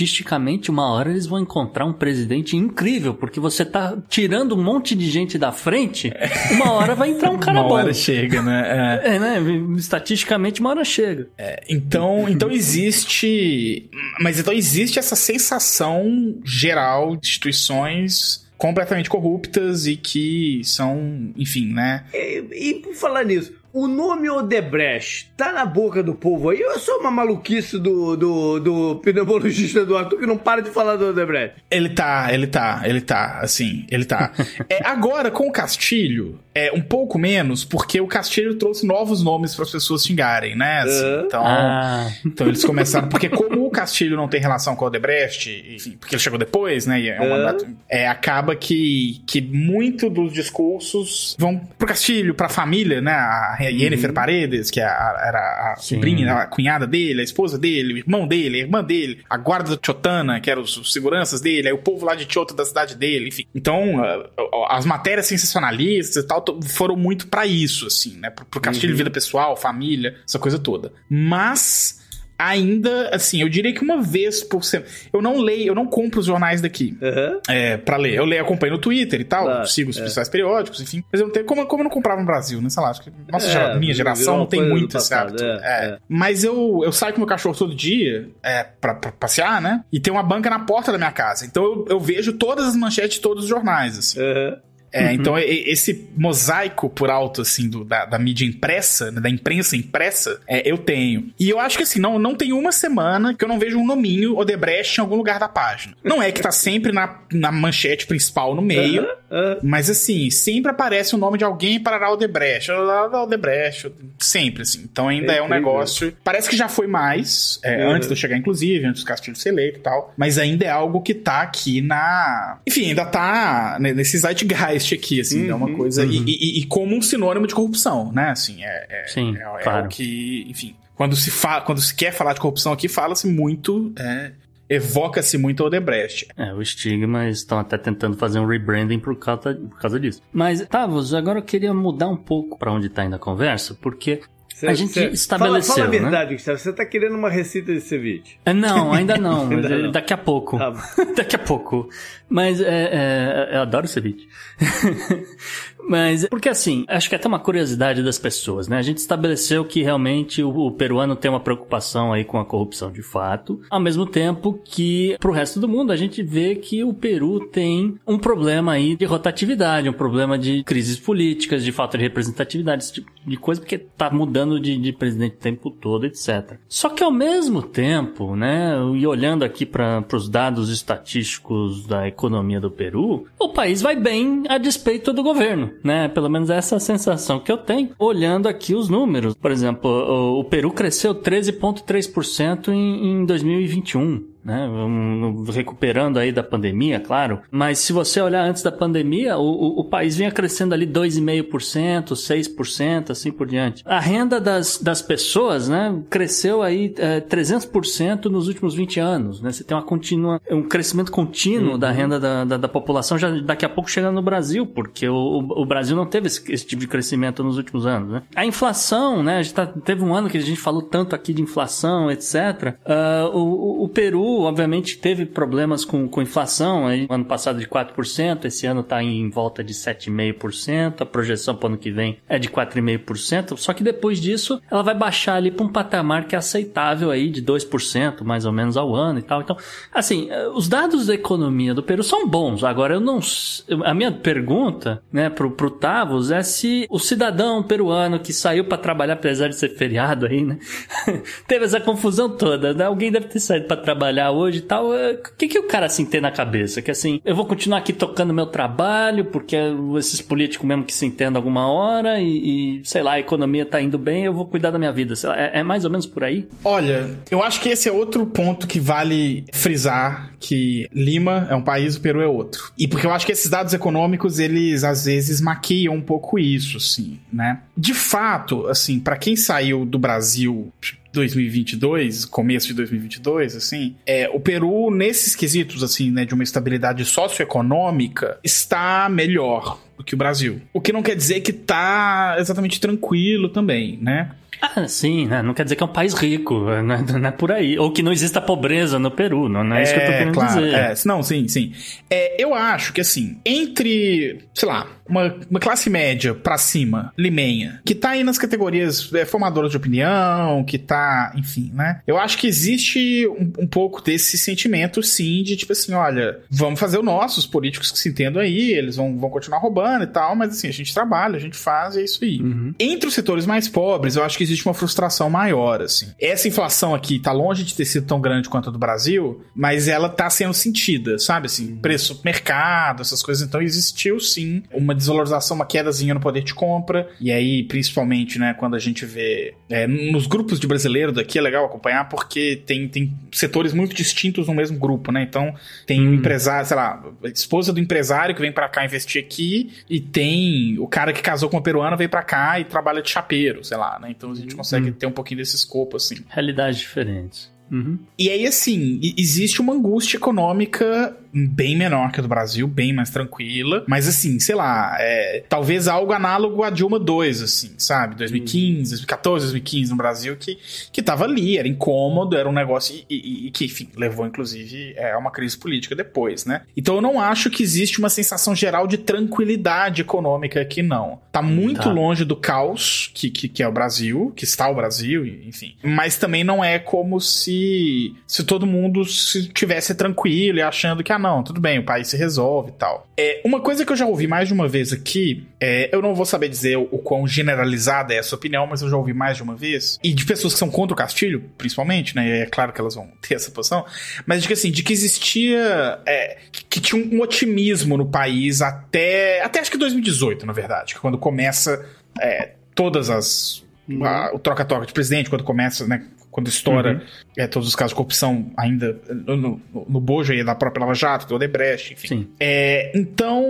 estatisticamente, uma hora eles vão encontrar um presidente incrível, porque você tá tirando um monte de gente da frente, uma hora vai entrar um cara uma bom. Uma hora chega, né? É, é né? Estatisticamente, uma hora chega. É, então, então existe. Mas então existe essa sensação geral de instituições completamente corruptas e que são, enfim, né? E, e por falar nisso, o nome Odebrecht tá na boca do povo aí ou é só uma maluquice do, do, do pneumologista do Arthur que não para de falar do Odebrecht? Ele tá, ele tá, ele tá, assim, ele tá. é, agora, com o Castilho, é um pouco menos, porque o Castilho trouxe novos nomes para as pessoas xingarem, né? Assim, então, ah. então eles começaram. Porque como o Castilho não tem relação com o Odebrecht, enfim, porque ele chegou depois, né? E é um mandato. É, acaba que, que muito dos discursos vão pro Castilho, pra família, né? A Yennefer uhum. Paredes, que é a, era a sobrinha, a cunhada dele, a esposa dele, o irmão dele, a irmã dele, a guarda da Chotana, que eram os, seguranças dele, aí o povo lá de Chota da cidade dele, enfim. Então, as matérias sensacionalistas e tal foram muito para isso, assim, né? Pro, pro castilho uhum. de vida pessoal, família, essa coisa toda. Mas ainda, assim, eu diria que uma vez por semana. Eu não leio, eu não compro os jornais daqui uhum. é, pra ler. Eu leio, acompanho no Twitter e tal, claro, sigo os é. principais periódicos, enfim. Mas eu não tenho. Como, como eu não comprava no Brasil, né? Sei lá, acho que. Nossa, é, minha geração não tem muito esse hábito. É, é, é. Mas eu, eu saio com meu cachorro todo dia é, pra, pra, passear, né? E tem uma banca na porta da minha casa. Então eu, eu vejo todas as manchetes de todos os jornais, assim. Uhum. É, uhum. então esse mosaico por alto, assim, do, da, da mídia impressa, né, da imprensa impressa, é, eu tenho. E eu acho que, assim, não, não tem uma semana que eu não vejo um nominho Odebrecht em algum lugar da página. Não é que tá sempre na, na manchete principal no meio, uhum. Uhum. mas, assim, sempre aparece o nome de alguém para Odebrecht, Odebrecht, sempre, assim. Então ainda é, é um negócio... Parece que já foi mais, é, antes de eu chegar, inclusive, antes do Castilho ser eleito e tal, mas ainda é algo que tá aqui na... Enfim, ainda tá nesse zeitgeist Zeitgeist aqui, assim, uhum, é uma uhum. coisa. Uhum. E, e, e, como um sinônimo de corrupção, né? Assim, é, é, Sim, é, claro. é o que, enfim. Quando se, fa quando se quer falar de corrupção aqui, fala-se muito. É, evoca-se muito o Odebrecht. É, o estigma, estão até tentando fazer um rebranding por causa, por causa disso. Mas, Tavos, agora eu queria mudar um pouco para onde está indo a conversa, porque Cê, a gente cê, estabeleceu. Fala, fala a né? verdade, Gustavo. Você tá querendo uma receita de ceviche? É, Não, ainda não. Ainda não. Daqui a pouco. Tá daqui a pouco. Mas é, é, eu adoro ceviche. Mas, porque assim, acho que é até uma curiosidade das pessoas, né? A gente estabeleceu que realmente o, o peruano tem uma preocupação aí com a corrupção de fato, ao mesmo tempo que pro resto do mundo a gente vê que o Peru tem um problema aí de rotatividade, um problema de crises políticas, de falta de representatividade, esse tipo de coisa, porque tá mudando de, de presidente o tempo todo, etc. Só que ao mesmo tempo, né, e olhando aqui para os dados estatísticos da economia do Peru, o país vai bem a despeito do governo, né? Pelo menos essa é a sensação que eu tenho olhando aqui os números. Por exemplo, o, o Peru cresceu 13,3% em, em 2021 né? Recuperando aí da pandemia, claro. Mas se você olhar antes da pandemia, o, o, o país vinha crescendo ali 2,5%, 6%, assim por diante. A renda das, das pessoas, né, cresceu aí é, 300% nos últimos 20 anos, né? Você tem uma contínua, um crescimento contínuo da renda da, da, da população já daqui a pouco chegando no Brasil, porque o, o, o Brasil não teve esse, esse tipo de crescimento nos últimos anos, né? A inflação, né? A gente tá, teve um ano que a gente falou tanto aqui de inflação, etc. Uh, o, o Peru obviamente, teve problemas com, com inflação. Aí, ano passado de 4%, esse ano está em volta de 7,5%. A projeção para o ano que vem é de 4,5%. Só que depois disso, ela vai baixar ali para um patamar que é aceitável aí de 2%, mais ou menos ao ano e tal. Então, assim, os dados da economia do Peru são bons. Agora, eu não. A minha pergunta, né, pro, pro Tavos é se o cidadão peruano que saiu para trabalhar, apesar de ser feriado aí, né, teve essa confusão toda. Né? Alguém deve ter saído para trabalhar hoje e tal. é, O que, que o cara assim tem na cabeça? Que assim, eu vou continuar aqui tocando meu trabalho, porque esses políticos mesmo que se entendam alguma hora e, e, sei lá, a economia tá indo bem, eu vou cuidar da minha vida. Lá, é, é mais ou menos por aí? Olha, eu acho que esse é outro ponto que vale frisar que Lima é um país, o Peru é outro. E porque eu acho que esses dados econômicos, eles às vezes maquiam um pouco isso, assim, né? De fato, assim, para quem saiu do Brasil 2022, começo de 2022, assim, é, o Peru, nesses quesitos, assim, né, de uma estabilidade socioeconômica, está melhor do que o Brasil. O que não quer dizer que tá exatamente tranquilo também, né? Ah, sim, né? Não quer dizer que é um país rico, não é, não é por aí. Ou que não exista pobreza no Peru, não, não é, isso que eu tô querendo claro, dizer. É, não, sim, sim. É, eu acho que, assim, entre, sei lá, uma, uma classe média pra cima, limenha, que tá aí nas categorias é, formadoras de opinião, que tá, enfim, né? Eu acho que existe um, um pouco desse sentimento, sim, de tipo assim, olha, vamos fazer o nosso, os políticos que se entendam aí, eles vão, vão continuar roubando e tal, mas assim, a gente trabalha, a gente faz, é isso aí. Uhum. Entre os setores mais pobres, eu acho que existe uma frustração maior, assim. Essa inflação aqui tá longe de ter sido tão grande quanto a do Brasil, mas ela tá sendo sentida, sabe? Assim, preço mercado, essas coisas. Então existiu sim uma desvalorização, uma quedazinha no poder de compra. E aí, principalmente, né, quando a gente vê é, nos grupos de brasileiro daqui, é legal acompanhar porque tem, tem setores muito distintos no mesmo grupo, né? Então tem um empresário, sei lá, a esposa do empresário que vem pra cá investir aqui e tem o cara que casou com uma peruana veio pra cá e trabalha de chapeiro, sei lá, né? Então a gente consegue ter um pouquinho desse escopo, assim. Realidades diferentes. Uhum. E aí, assim, existe uma angústia econômica bem menor que a do Brasil, bem mais tranquila. Mas, assim, sei lá, é, talvez algo análogo a Dilma 2, assim, sabe? 2015, 2014, 2015 no Brasil, que, que tava ali, era incômodo, era um negócio e, e- e que, enfim, levou, inclusive, é, a uma crise política depois, né? Então eu não acho que existe uma sensação geral de tranquilidade econômica aqui, não. Tá muito Tá. longe do caos que, que, que é o Brasil, que está o Brasil, enfim. Mas também não é como se, se todo mundo se tivesse tranquilo e achando que, ah, não, tudo bem, o país se resolve e tal. É, uma coisa que eu já ouvi mais de uma vez aqui, é, eu não vou saber dizer o, o quão generalizada é essa opinião, mas eu já ouvi mais de uma vez, e de pessoas que são contra o Castilho, principalmente, né? É claro que elas vão ter essa posição, mas de que assim, de que existia. é, que tinha um otimismo no país até. Até acho que 2018, na verdade, que quando começa é, todas as. a- o troca-troca de presidente, quando começa, né? Quando estoura uhum. é, todos os casos de corrupção ainda no, no, no bojo aí da própria Lava Jato, do Odebrecht, enfim. É, então,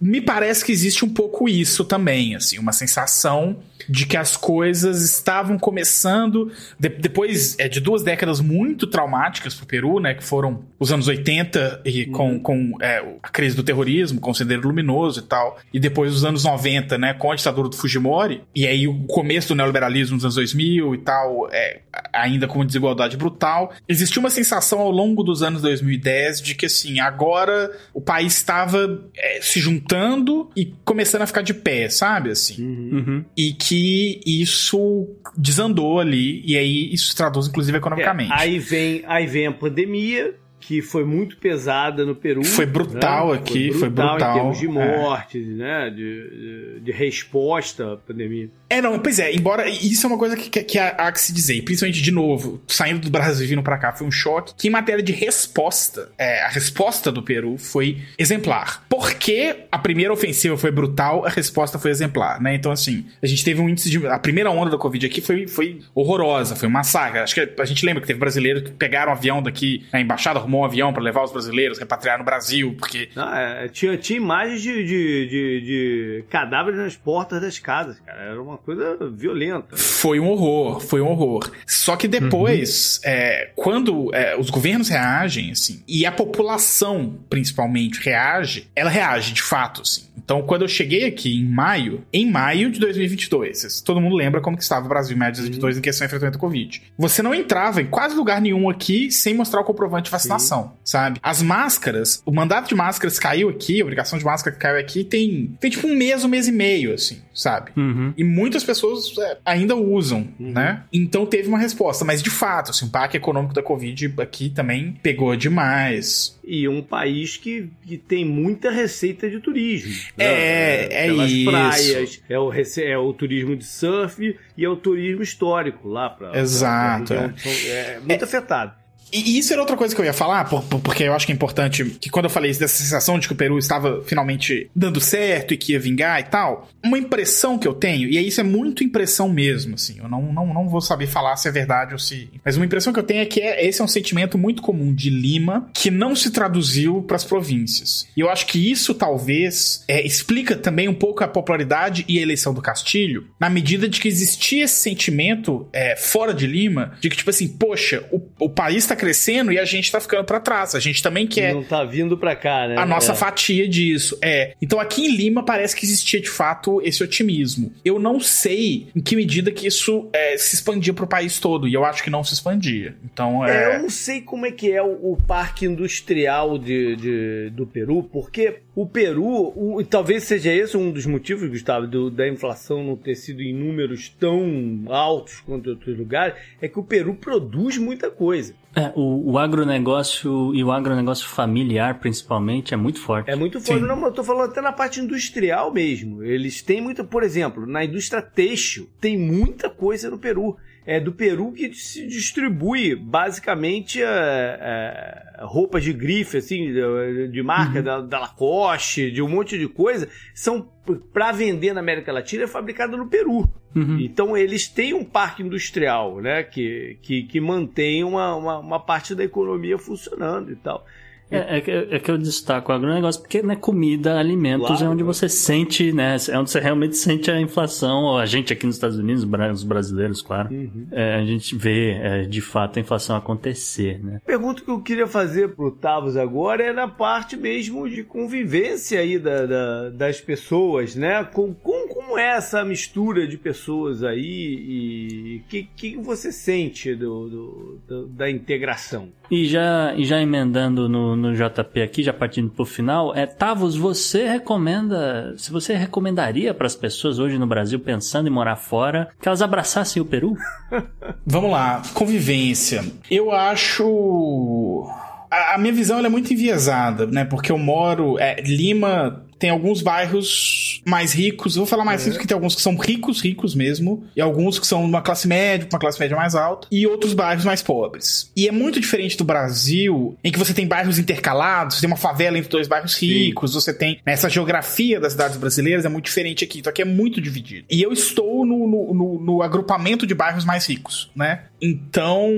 me parece que existe um pouco isso também, assim, uma sensação de que as coisas estavam começando de, depois é, de duas décadas muito traumáticas para o Peru, né, que foram os anos 80 e uhum. com, com é, a crise do terrorismo, com o Sendero Luminoso e tal, e depois os anos 90, né, com a ditadura do Fujimori, e aí o começo do neoliberalismo nos anos 2000 e tal, é, ainda com desigualdade brutal. Existiu uma sensação ao longo dos anos 2010 de que, assim, agora o país estava é, se juntando e começando a ficar de pé, sabe, assim. Uhum. E que isso desandou ali, e aí isso se traduz, inclusive, economicamente. É, aí, vem, aí vem a pandemia, que foi muito pesada no Peru. Foi brutal né? aqui, foi brutal, foi brutal. Em termos de é. mortes, é. né? De, de, de, resposta à pandemia. É, não, pois é, embora isso é uma coisa que, que há, que se dizer, principalmente de novo, saindo do Brasil e vindo pra cá, foi um choque, que em matéria de resposta, é, a resposta do Peru foi exemplar. Porque a primeira ofensiva foi brutal, a resposta foi exemplar, né? Então, assim, a gente teve um índice de. A primeira onda da Covid aqui foi, foi horrorosa, foi um massacre. Acho que a gente lembra que teve brasileiros que pegaram um avião daqui, na embaixada, arrumou um avião para levar os brasileiros, repatriar no Brasil, porque. Não, é, tinha, tinha imagens de, de, de, de cadáveres nas portas das casas, cara. Era uma coisa violenta. Foi um horror, foi um horror. Só que depois, uhum. é, quando é, os governos reagem, assim, e a população, principalmente, reage, ela reage de fato, assim. Então, quando eu cheguei aqui em maio, em maio de 2022, todo mundo lembra como que estava o Brasil em maio de 2022 uhum. em questão de enfrentamento Covid. Você não entrava em quase lugar nenhum aqui sem mostrar o comprovante de vacinação, Sim. sabe? As máscaras, o mandato de máscaras caiu aqui, a obrigação de máscara que caiu aqui tem, tem tipo um mês, um mês e meio, assim, sabe? Uhum. E muitas pessoas é, ainda usam, uhum. né? Então teve uma resposta, mas de fato, assim, o impacto econômico da Covid aqui também pegou demais e um país que, que tem muita receita de turismo. Né? É, é Pelas isso. praias, é o, é o turismo de surf e é o turismo histórico lá para. Exato. Pra, pra, é. é muito é, afetado. E isso era outra coisa que eu ia falar, porque eu acho que é importante que quando eu falei dessa sensação de que o Peru estava finalmente dando certo e que ia vingar e tal, uma impressão que eu tenho, e isso é muito impressão mesmo, assim, eu não, não, não vou saber falar se é verdade ou se. Mas uma impressão que eu tenho é que é, esse é um sentimento muito comum de Lima que não se traduziu para as províncias. E eu acho que isso talvez é, explica também um pouco a popularidade e a eleição do Castilho, na medida de que existia esse sentimento é, fora de Lima, de que, tipo assim, poxa, o, o país está crescendo e a gente tá ficando para trás. A gente também quer. Não tá vindo para cá, né? A nossa é. fatia disso. É. Então aqui em Lima parece que existia de fato esse otimismo. Eu não sei em que medida que isso é, se expandia pro país todo. E eu acho que não se expandia. Então é. é eu não sei como é que é o, o parque industrial de, de, do Peru, porque o Peru, o, talvez seja esse um dos motivos, Gustavo, do, da inflação não ter sido em números tão altos quanto outros lugares, é que o Peru produz muita coisa. É, o, o, agronegócio e o agronegócio familiar, principalmente, é muito forte. É muito forte. Sim. Não, eu tô falando até na parte industrial mesmo. Eles têm muita, por exemplo, na indústria têxtil, tem muita coisa no Peru é do Peru que se distribui basicamente é, é, roupas de grife, assim, de, de marca, uhum. da, da, Lacoste, de um monte de coisa, são para vender na América Latina é fabricada no Peru. Uhum. Então eles têm um parque industrial, né, que, que, que mantém uma, uma, uma parte da economia funcionando e tal. É, é, que, é que eu destaco o agronegócio, porque né, comida, alimentos claro, é onde você sente, né? É onde você realmente sente a inflação. A gente aqui nos Estados Unidos, os brasileiros, claro, uhum. é, a gente vê é, de fato a inflação acontecer, né? Pergunta que eu queria fazer pro Tavos agora é na parte mesmo de convivência aí da, da das pessoas, né? Com, com, como é essa mistura de pessoas aí e o que, que você sente do, do, do, da integração? E já, e já emendando no, no JP aqui, já partindo pro final, é Tavos, você recomenda, se você recomendaria para as pessoas hoje no Brasil pensando em morar fora, que elas abraçassem o Peru? Vamos lá, convivência. Eu acho a, minha visão é muito enviesada, né? Porque eu moro. É, Lima tem alguns bairros mais ricos. Eu vou falar mais ricos, porque tem alguns que são ricos, ricos mesmo, e alguns que são uma classe média, uma classe média mais alta, e outros bairros mais pobres. E é muito diferente do Brasil, em que você tem bairros intercalados, você tem uma favela entre dois bairros ricos, Sim. você tem. Né, essa geografia das cidades brasileiras é muito diferente aqui. Então aqui é muito dividido. E eu estou no, no, no, no agrupamento de bairros mais ricos, né? Então,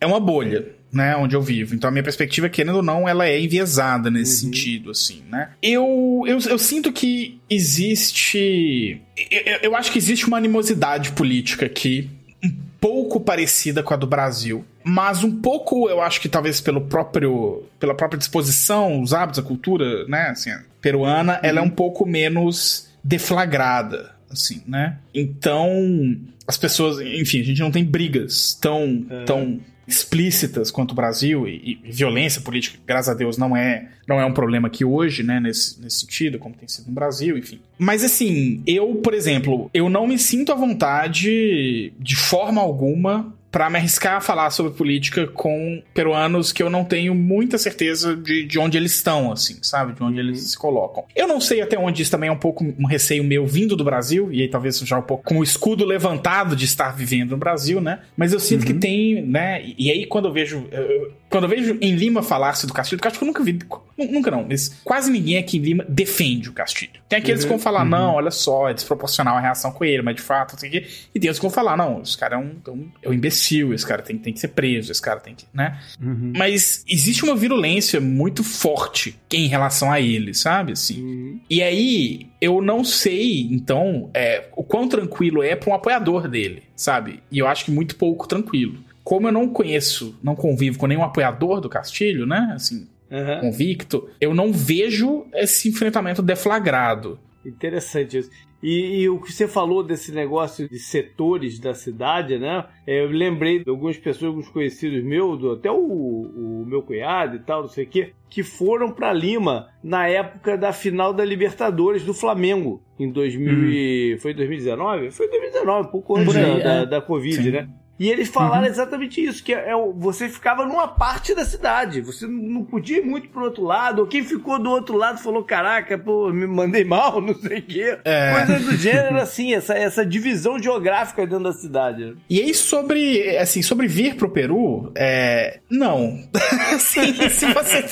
é uma bolha né, onde eu vivo. Então a minha perspectiva, querendo ou não, ela é enviesada nesse uhum. sentido, assim, né? Eu, eu, eu sinto que existe. Eu, eu acho que existe uma animosidade política aqui, um pouco parecida com a do Brasil. Mas um pouco, eu acho que talvez pelo próprio, pela própria disposição, os hábitos, a cultura, né, assim, peruana, uhum. ela é um pouco menos deflagrada, assim, né? Então, as pessoas, enfim, a gente não tem brigas tão, é. tão explícitas quanto o Brasil e, e, violência política, graças a Deus, não é, não é um problema aqui hoje, né, nesse, nesse sentido, como tem sido no Brasil, enfim. Mas assim, eu, por exemplo, eu não me sinto à vontade de forma alguma para me arriscar a falar sobre política com peruanos que eu não tenho muita certeza de, de onde eles estão, assim, sabe? De onde eles se colocam. Eu não sei até onde isso também é um pouco um receio meu vindo do Brasil, e aí talvez já um pouco com o escudo levantado de estar vivendo no Brasil, né? Mas eu sinto uhum. que tem, né? E aí quando eu vejo. Eu, quando eu vejo em Lima falar-se do Castilho, do Castilho eu nunca vi. Nunca não, mas quase ninguém aqui em Lima defende o Castilho. Tem aqueles uhum, que vão falar, uhum. não, olha só, é desproporcional a reação com ele, mas de fato, não sei o quê. E tem outros que vão falar, não, esse cara é um, é um, é um imbecil, esse cara tem, tem que ser preso, esse cara tem que. né? Uhum. Mas existe uma virulência muito forte em relação a ele, sabe? Assim. Uhum. E aí, eu não sei, então, é, o quão tranquilo é para um apoiador dele, sabe? E eu acho que muito pouco tranquilo como eu não conheço, não convivo com nenhum apoiador do Castilho, né? Assim, uhum. convicto, eu não vejo esse enfrentamento deflagrado. Interessante isso. E, e, o que você falou desse negócio de setores da cidade, né? Eu lembrei de algumas pessoas, alguns conhecidos meus, até o, o meu cunhado e tal, não sei o quê, que foram para Lima na época da final da Libertadores do Flamengo, em 2000 hum. foi 2019? Foi 2019, um pouco antes aí, da, é. da, da Covid, Sim. né? E eles falaram uhum. exatamente isso, que é, é, você ficava numa parte da cidade, você não podia ir muito pro outro lado, ou quem ficou do outro lado falou, caraca, pô, me mandei mal, não sei o quê. É. Coisa do gênero, assim, essa, essa divisão geográfica dentro da cidade. E aí, sobre, assim, sobre vir pro Peru, é... não. assim, se você...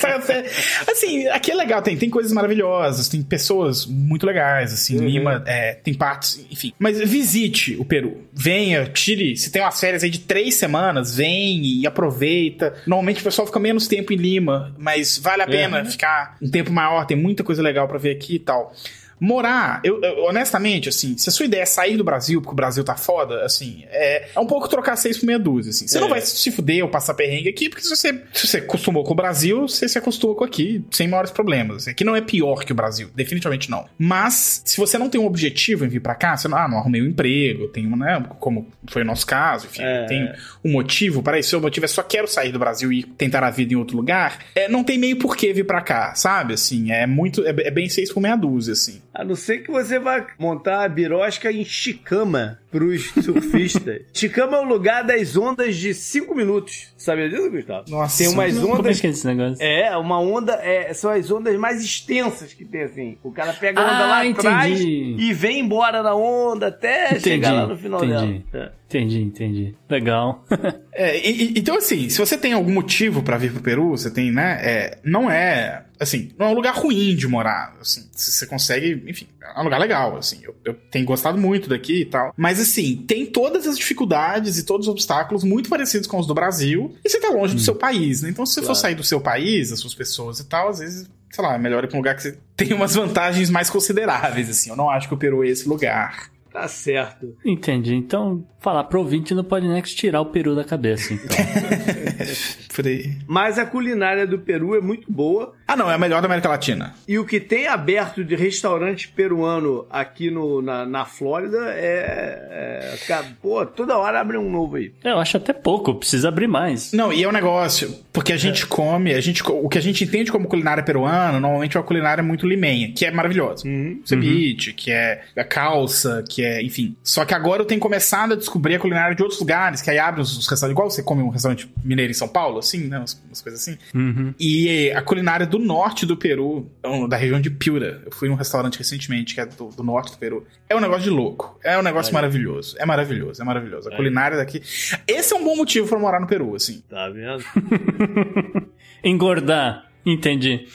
assim, aqui é legal, tem, tem coisas maravilhosas, tem pessoas muito legais, assim, uhum. Lima, é, tem partes, enfim. Mas visite o Peru, venha, tire, se tem uma série férias aí de três semanas, vem e aproveita. Normalmente o pessoal fica menos tempo em Lima, mas vale a pena ficar um tempo maior, tem muita coisa legal para ver aqui e tal. Morar, eu, eu, honestamente, assim, se a sua ideia é sair do Brasil, porque o Brasil tá foda, assim, é, é um pouco trocar seis por meia dúzia, assim. Você é. não vai se fuder ou passar perrengue aqui, porque se você, se você acostumou com o Brasil, você se acostumou com aqui, sem maiores problemas. Assim. Aqui não é pior que o Brasil, definitivamente não. Mas, se você não tem um objetivo em vir pra cá, você não, ah, não arrumei um emprego, tem um, né, como foi o nosso caso, enfim, é. tem um motivo para isso, seu motivo é só quero sair do Brasil e tentar a vida em outro lugar, é, não tem meio por que vir pra cá, sabe? Assim, é muito, é, é bem seis por meia dúzia, assim. A não ser que você vá montar a birosca em Chicama pros surfistas. Chicama é o lugar das ondas de 5 minutos. Sabia disso, Gustavo? Nossa. Tem umas ondas. Como é que é esse negócio? É, uma onda. É, são as ondas mais extensas que tem, assim. O cara pega a onda ah, lá entendi. atrás e vem embora na onda até entendi, chegar lá no final entendi. dela. É. Entendi, entendi. Legal. é, e, então, assim, se você tem algum motivo para vir pro Peru, você tem, né? É, não é. Assim, não é um lugar ruim de morar. Assim, você consegue, enfim, é um lugar legal, assim. Eu, eu tenho gostado muito daqui e tal. Mas, assim, tem todas as dificuldades e todos os obstáculos muito parecidos com os do Brasil. E você tá longe hum. do seu país, né? Então, se você claro. for sair do seu país, das suas pessoas e tal, às vezes sei lá, é melhor ir pra um lugar que você tem umas vantagens mais consideráveis, assim. Eu não acho que o Peru é esse lugar. Tá certo. Entendi. Então, falar pro ouvinte no Podnext tirar o peru da cabeça, então. Mas a culinária do Peru é muito boa. Ah, não, é a melhor da América Latina. E o que tem aberto de restaurante peruano aqui no, na, na Flórida é, é. Pô, toda hora abre um novo aí. Eu acho até pouco, precisa abrir mais. Não, e é um negócio, porque a gente é. come, a gente, o que a gente entende como culinária peruana, normalmente é uma culinária muito limenha, que é maravilhosa. Uhum. Ceviche, uhum. que é a calça, que é, enfim. Só que agora eu tenho começado a descobrir a culinária de outros lugares, que aí abre os, restaurantes, igual você come um restaurante mineiro em São Paulo, assim, né? Umas, umas coisas assim. Uhum. E a culinária do do norte do Peru, então, da região de Piura. Eu fui num restaurante recentemente, que é do, do norte do Peru. É um negócio de louco. É um negócio maravilhoso. É maravilhoso, é maravilhoso. A culinária daqui. Esse é um bom motivo pra morar no Peru, assim. Tá vendo? Engordar. Entendi.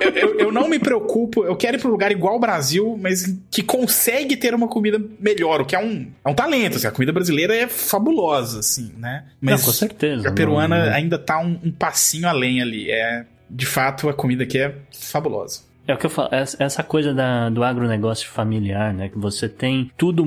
Eu, eu, eu não me preocupo, eu quero ir pra um lugar igual ao Brasil, mas que consegue ter uma comida melhor, o que é um, é um talento. Assim, a comida brasileira é fabulosa, assim, né? Mas Não, com certeza. a peruana Não- não- ainda tá um, um passinho além ali. É, de fato, a comida aqui é fabulosa. É o que eu falo, essa coisa da, do agronegócio familiar, né? Que você tem tudo,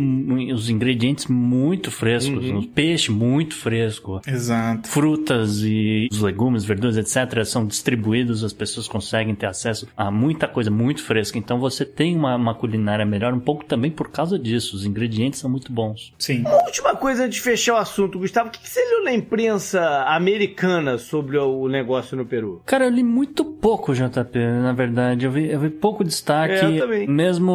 os ingredientes muito frescos, Uhum. o peixe muito fresco, Exato. frutas e os legumes, verduras, etc., são distribuídos, as pessoas conseguem ter acesso a muita coisa muito fresca. Então você tem uma, uma culinária melhor, um pouco também por causa disso. Os ingredientes são muito bons. Sim. Uma última coisa antes de fechar o assunto, Gustavo. O que que você leu na imprensa americana sobre o negócio no Peru? Cara, eu li muito pouco, JP, na verdade. Eu vi, eu vi pouco destaque. É. Mesmo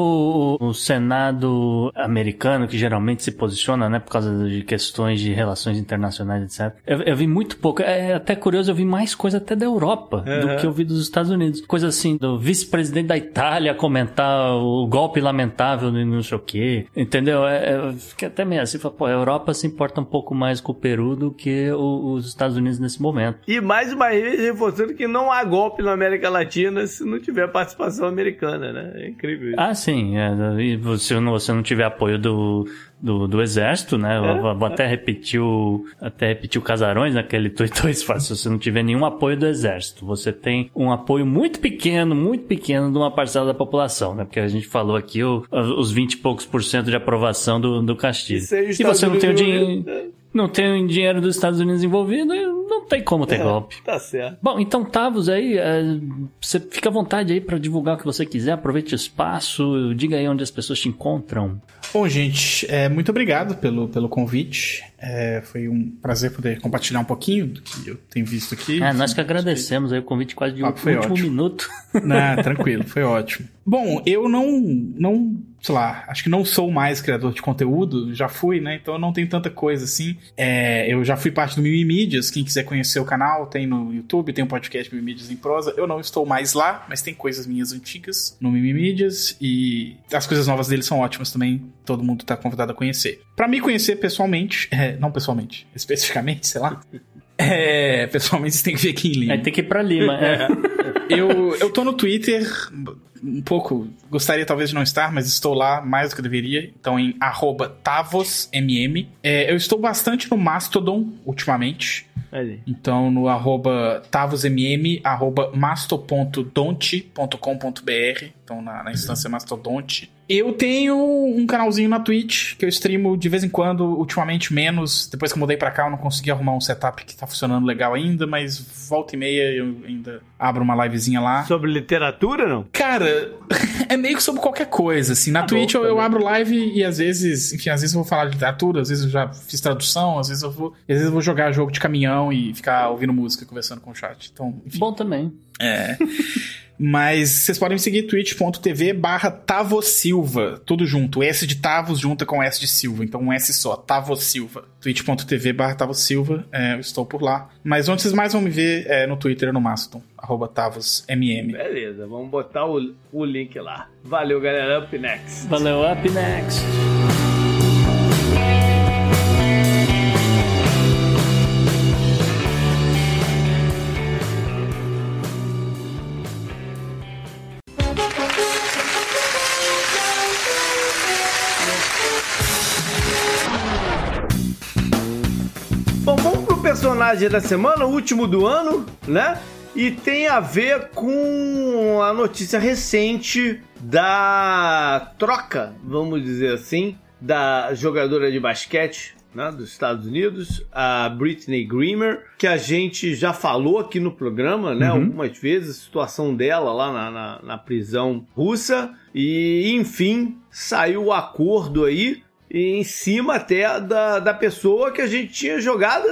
o, o Senado americano, que geralmente se posiciona, né, por causa de questões de relações internacionais, etc. Eu, eu vi muito pouco. É até curioso, eu vi mais coisa até da Europa do Aham. que eu vi dos Estados Unidos. Coisa assim, do vice-presidente da Itália comentar o golpe lamentável de não sei o quê. Entendeu? É, é, eu fiquei até meio assim, falo, pô, a Europa se importa um pouco mais com o Peru do que o- os Estados Unidos nesse momento. E mais uma vez reforçando que não há golpe na América Latina se não tiver participação americana, né? É incrível isso. Ah, sim. É, e se você não tiver apoio do, do, do exército, né? Eu vou, vou até repetir o, até repetir o Casarões, naquele tweet fácil. Se você não tiver nenhum apoio do exército, você tem um apoio muito pequeno, muito pequeno de uma parcela da população, né? Porque a gente falou aqui o- os 20 e poucos por cento de aprovação do, do Castilho. Os E você não tem o dinheiro. Não tem o dinheiro dos Estados Unidos envolvido, não tem como ter golpe. Tá certo. Bom, então, Tavos, aí, é, você fica à vontade aí pra divulgar o que você quiser, aproveite o espaço, diga aí onde as pessoas te encontram. Bom, gente, é, muito obrigado pelo, pelo convite. É, foi um prazer poder compartilhar um pouquinho do que eu tenho visto aqui. É, nós que agradecemos aí o convite quase de Ah, último foi ótimo. minuto. Não, tranquilo, foi ótimo. Bom, eu não, não, sei lá, acho que não sou mais criador de conteúdo, já fui, né? Então eu não tenho tanta coisa assim. É, eu já fui parte do Mimi Mídias, quem quiser conhecer o canal, tem no YouTube, tem um podcast Mimi Mídias em prosa. Eu não estou mais lá, mas tem coisas minhas antigas no Mimi Mídias e as coisas novas dele são ótimas também, todo mundo tá convidado a conhecer. Pra me conhecer pessoalmente, é, não pessoalmente, especificamente, sei lá. É, pessoalmente você tem que vir aqui em Lima. Aí tem que ir pra Lima. é. Eu, eu tô no Twitter, um pouco, gostaria talvez de não estar, mas estou lá mais do que eu deveria. Então em arroba TavosMM. É, eu estou bastante no Mastodon ultimamente. Então no arroba TavosMM, arroba masto.donte.com.br. Então na, na instância Mastodonte. Eu tenho um canalzinho na Twitch que eu streamo de vez em quando, ultimamente menos. Depois que eu mudei pra cá, eu não consegui arrumar um setup que tá funcionando legal ainda, mas volta e meia eu ainda abro uma livezinha lá. Sobre literatura, não? Cara, é meio que sobre qualquer coisa, assim. Na Tá Twitch bom, eu, eu tá abro live e às vezes, enfim, às vezes eu vou falar de literatura, às vezes eu já fiz tradução, às vezes eu vou, às vezes eu vou jogar jogo de caminhão e ficar ouvindo música, conversando com o chat. Então, enfim. Bom também. É. Mas vocês podem me seguir twitch.tv barra Tavosilva, tudo junto. S de Tavos junta com S de Silva, então um S só, Tavosilva. twitch.tv barra Tavosilva, é, eu estou por lá. Mas onde vocês mais vão me ver é no Twitter no Mastodon, arroba TavosMM. Beleza, vamos botar o, o link lá. Valeu, galera. Up next. Valeu, up next. Personagem da semana, o último do ano, né? E tem a ver com a notícia recente da troca, vamos dizer assim, da jogadora de basquete né, dos Estados Unidos, a Britney Greener, que a gente já falou aqui no programa, né, algumas vezes, a situação dela lá na, na, na prisão russa. E, enfim, saiu o acordo aí em cima até da, da pessoa que a gente tinha jogado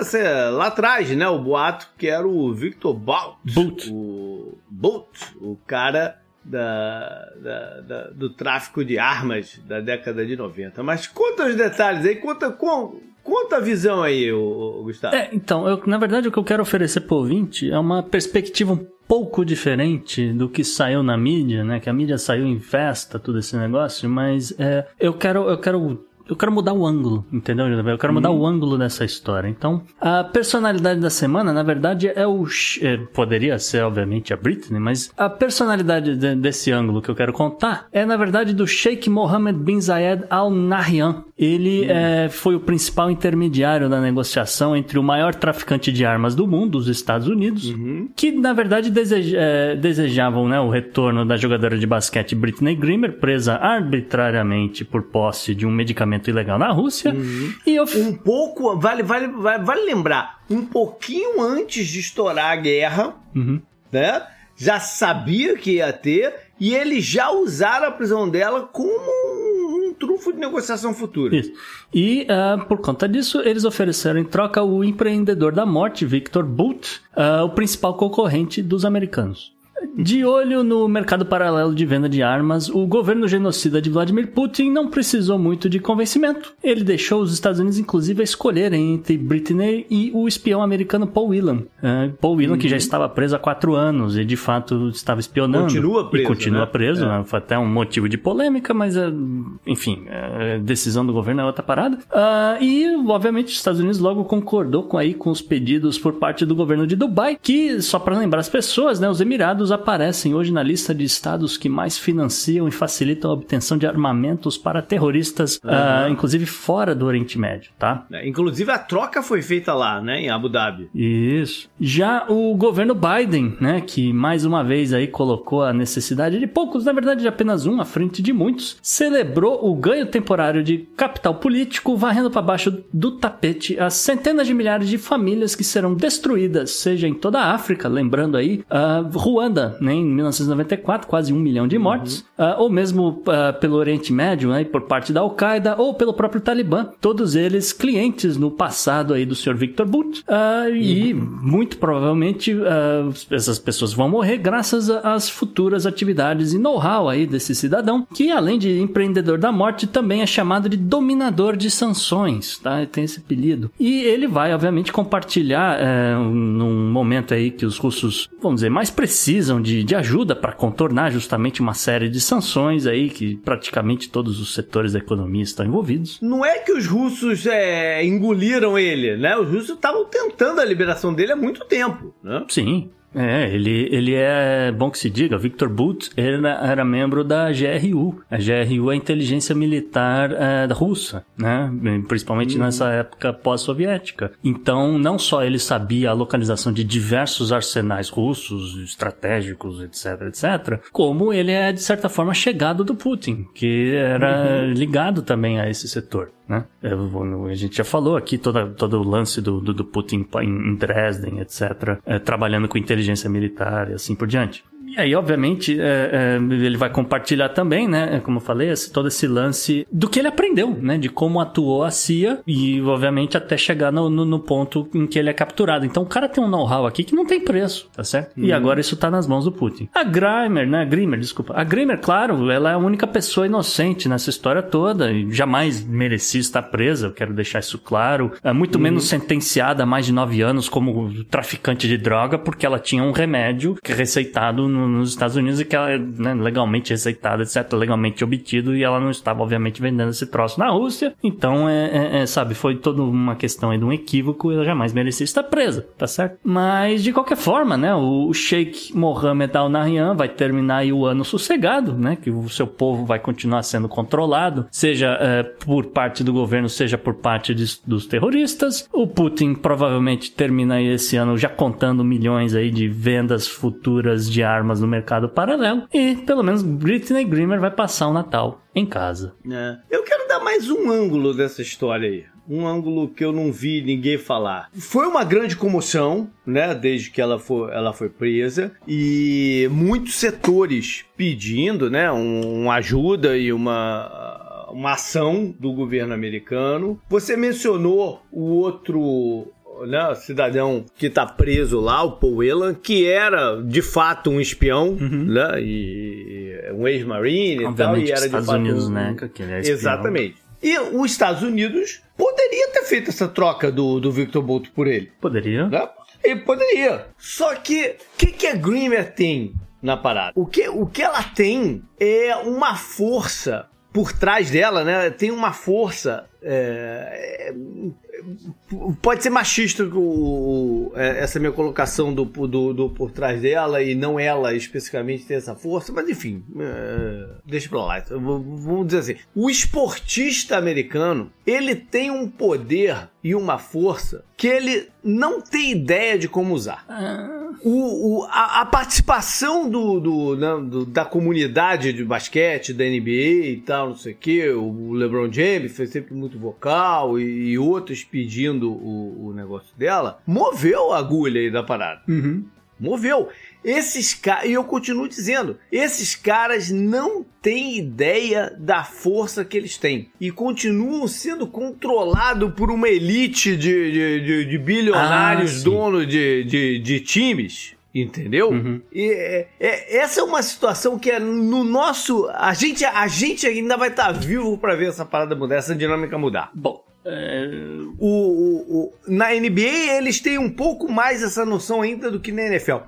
lá atrás, né? O boato que era o Victor Bout. Bout. O Bout, o cara da, da- da- do tráfico de armas da década de 90. Mas conta os detalhes aí, conta, con- conta a visão aí, o, Gustavo. É, então, eu, na verdade, o que eu quero oferecer pro ouvinte é uma perspectiva um pouco diferente do que saiu na mídia, né? Que a mídia saiu em festa, tudo esse negócio, mas é, eu quero, eu quero eu quero mudar o ângulo, entendeu? Eu quero mudar uhum. o ângulo dessa história. Então, a personalidade da semana, na verdade, é o. É, poderia ser, obviamente, a Britney, mas a personalidade de, desse ângulo que eu quero contar é, na verdade, do Sheikh Mohammed bin Zayed Al Nahyan. Ele uhum. é, foi o principal intermediário da negociação entre o maior traficante de armas do mundo, os Estados Unidos, uhum. que, na verdade, deseja, é, desejavam né, o retorno da jogadora de basquete Britney Greener, presa arbitrariamente por posse de um medicamento ilegal na Rússia. Uhum. E eu... Um pouco, vale, vale, vale, vale lembrar, um pouquinho antes de estourar a guerra, uhum. né? Já sabia que ia ter e eles já usaram a prisão dela como um, um trunfo de negociação futura. Isso. E uh, por conta disso, eles ofereceram em troca o empreendedor da morte, Victor Boot, uh, o principal concorrente dos americanos. De olho no mercado paralelo de venda de armas, o governo genocida de Vladimir Putin não precisou muito de convencimento. Ele deixou os Estados Unidos, inclusive, a escolherem entre Britney e o espião americano Paul Whelan. Uh, Paul Whelan, uhum. que já uhum. estava preso há quatro anos e, de fato, estava espionando. Continua preso. E continua né? preso. É. Né? Foi até um motivo de polêmica, mas, uh, enfim, uh, decisão do governo é outra parada. Uh, e, obviamente, os Estados Unidos logo concordou com, aí, com os pedidos por parte do governo de Dubai, que, só para lembrar as pessoas, né, os Emirados aparecem hoje na lista de estados que mais financiam e facilitam a obtenção de armamentos para terroristas, uhum. uh, inclusive fora do Oriente Médio, tá? É, inclusive a troca foi feita lá, né, em Abu Dhabi. Isso. Já o governo Biden, né, que mais uma vez aí colocou a necessidade de poucos, na verdade de apenas um à frente de muitos, celebrou o ganho temporário de capital político, varrendo para baixo do tapete as centenas de milhares de famílias que serão destruídas, seja em toda a África, lembrando aí, uh, Ruanda né, em 1994, quase um milhão de mortes, uhum. uh, ou mesmo uh, pelo Oriente Médio, né, por parte da Al-Qaeda, ou pelo próprio Talibã, todos eles clientes no passado aí do Sr. Victor Bout, uh, uhum. e muito provavelmente essas pessoas vão morrer graças às futuras atividades e know-how aí desse cidadão, que além de empreendedor da morte, também é chamado de dominador de sanções, tá? Tem esse apelido. E ele vai, obviamente, compartilhar eh, num momento aí que os russos, vamos dizer, mais precisam precisam de, de ajuda para contornar justamente uma série de sanções aí que praticamente todos os setores da economia estão envolvidos. Não é que os russos é, engoliram ele, né? Os russos estavam tentando a liberação dele há muito tempo, né? Sim. É, ele, ele é bom que se diga, Victor Bout era, era membro da GRU. A GRU é a inteligência militar é, russa, né? Principalmente uhum. nessa época pós-soviética. Então, não só ele sabia a localização de diversos arsenais russos, estratégicos, etc, etc, como ele é, de certa forma, chegado do Putin, que era uhum. ligado também a esse setor. Né? A gente já falou aqui toda, todo o lance do, do, do Putin em Dresden, etc., é, trabalhando com inteligência militar e assim por diante. E aí, obviamente, é, é, ele vai compartilhar também, né? Como eu falei, esse, todo esse lance do que ele aprendeu, né? De como atuou a CIA e, obviamente, até chegar no, no, no ponto em que ele é capturado. Então, o cara tem um know-how aqui que não tem preço, tá certo? Uhum. E agora isso tá nas mãos do Putin. A Grimer, né? A Grimer, desculpa. A Grimer, claro, ela é a única pessoa inocente nessa história toda e jamais merecia estar presa, eu quero deixar isso claro. É muito uhum. menos sentenciada a mais de nove anos como traficante de droga porque ela tinha um remédio é receitado no nos Estados Unidos e que ela é né, legalmente receitada, etc., legalmente obtido, e ela não estava, obviamente, vendendo esse troço na Rússia. Então, é, é, é sabe, foi toda uma questão aí de um equívoco e ela jamais merecia estar presa, tá certo? Mas, de qualquer forma, né, o Sheikh Mohammed Al-Nahyan vai terminar o ano sossegado, né, que o seu povo vai continuar sendo controlado, seja é, por parte do governo, seja por parte de, dos terroristas. O Putin provavelmente termina esse ano já contando milhões aí de vendas futuras de armas armas no mercado paralelo e pelo menos Britney Greener vai passar o Natal em casa. É. Eu quero dar mais um ângulo dessa história aí um ângulo que eu não vi ninguém falar. Foi uma grande comoção, né, desde que ela foi, ela foi presa e muitos setores pedindo, né, um, uma ajuda e uma uma ação do governo americano. Você mencionou o outro né, cidadão que tá preso lá, o Paul Whelan, que era de fato um espião, uhum. né, e um ex-marine e tal, e era Estados de fato Unidos, um... né, que ele é espião. Exatamente. E os Estados Unidos poderia ter feito essa troca do, do Victor Bolt por ele. Poderia. Né? Ele poderia. Só que, o que, que a Grimmer tem na parada? O que, o que ela tem é uma força por trás dela, né? Tem uma força. É, pode ser machista o, é, essa minha colocação do, do, do, por trás dela e não ela especificamente ter essa força, mas enfim, é, deixa pra lá. Vamos dizer assim: o esportista americano ele tem um poder e uma força que ele não tem ideia de como usar. Ah. O, o a, a, participação do, do, né, do, da comunidade de basquete, da NBA e tal, não sei o que, o LeBron James foi sempre muito vocal e, e outros pedindo o, o, negócio dela, moveu a agulha aí da parada. Uhum. Moveu. Esses caras, e eu continuo dizendo, esses caras não têm ideia da força que eles têm. E continuam sendo controlados por uma elite de, de, de, de bilionários ah, donos de, de, de times Entendeu? Uhum. E é, é, essa é uma situação que é no nosso. A gente, a gente ainda vai estar tá vivo para ver essa parada mudar, essa dinâmica mudar. Bom. É... O, o, o, na NBA eles têm um pouco mais essa noção ainda do que na NFL.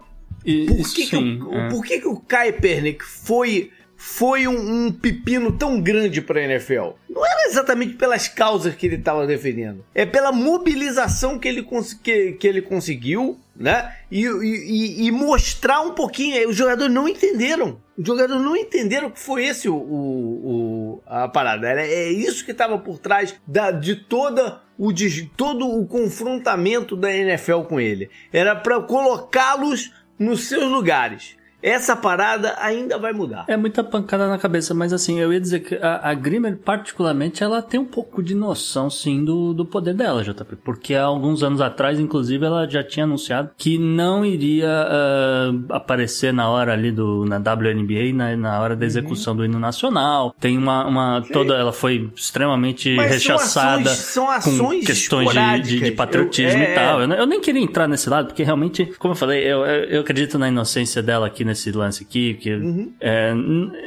E, por que, sim, que, o, é. por que, que o Kaepernick foi foi um, um, pepino tão grande para a NFL? Não era exatamente pelas causas que ele estava defendendo, é pela mobilização que ele, que, que ele conseguiu, né? E, e, e, mostrar um pouquinho. Os jogadores não entenderam. Os jogadores não entenderam que foi esse o, o, o a parada. Era, é isso que estava por trás da, de toda o de todo o confrontamento da NFL com ele. Era para colocá-los nos seus lugares essa parada ainda vai mudar. É muita pancada na cabeça, mas assim, eu ia dizer que a, a Grimmer, particularmente, ela tem um pouco de noção, sim, do, do poder dela, JP. Porque há alguns anos atrás, inclusive, ela já tinha anunciado que não iria uh, aparecer na hora ali do, na WNBA, na, na hora da execução uhum. do hino nacional. Tem uma, uma toda, ela foi extremamente mas rechaçada são ações, são ações com questões de, de, de, patriotismo eu, é, e tal. Eu, eu, nem queria entrar nesse lado, porque realmente, como eu falei, eu, eu acredito na inocência dela aqui nesse lance aqui, que uhum. é,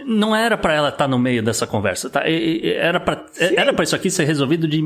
não era para ela estar tá no meio dessa conversa, tá? Era para era para isso aqui ser resolvido de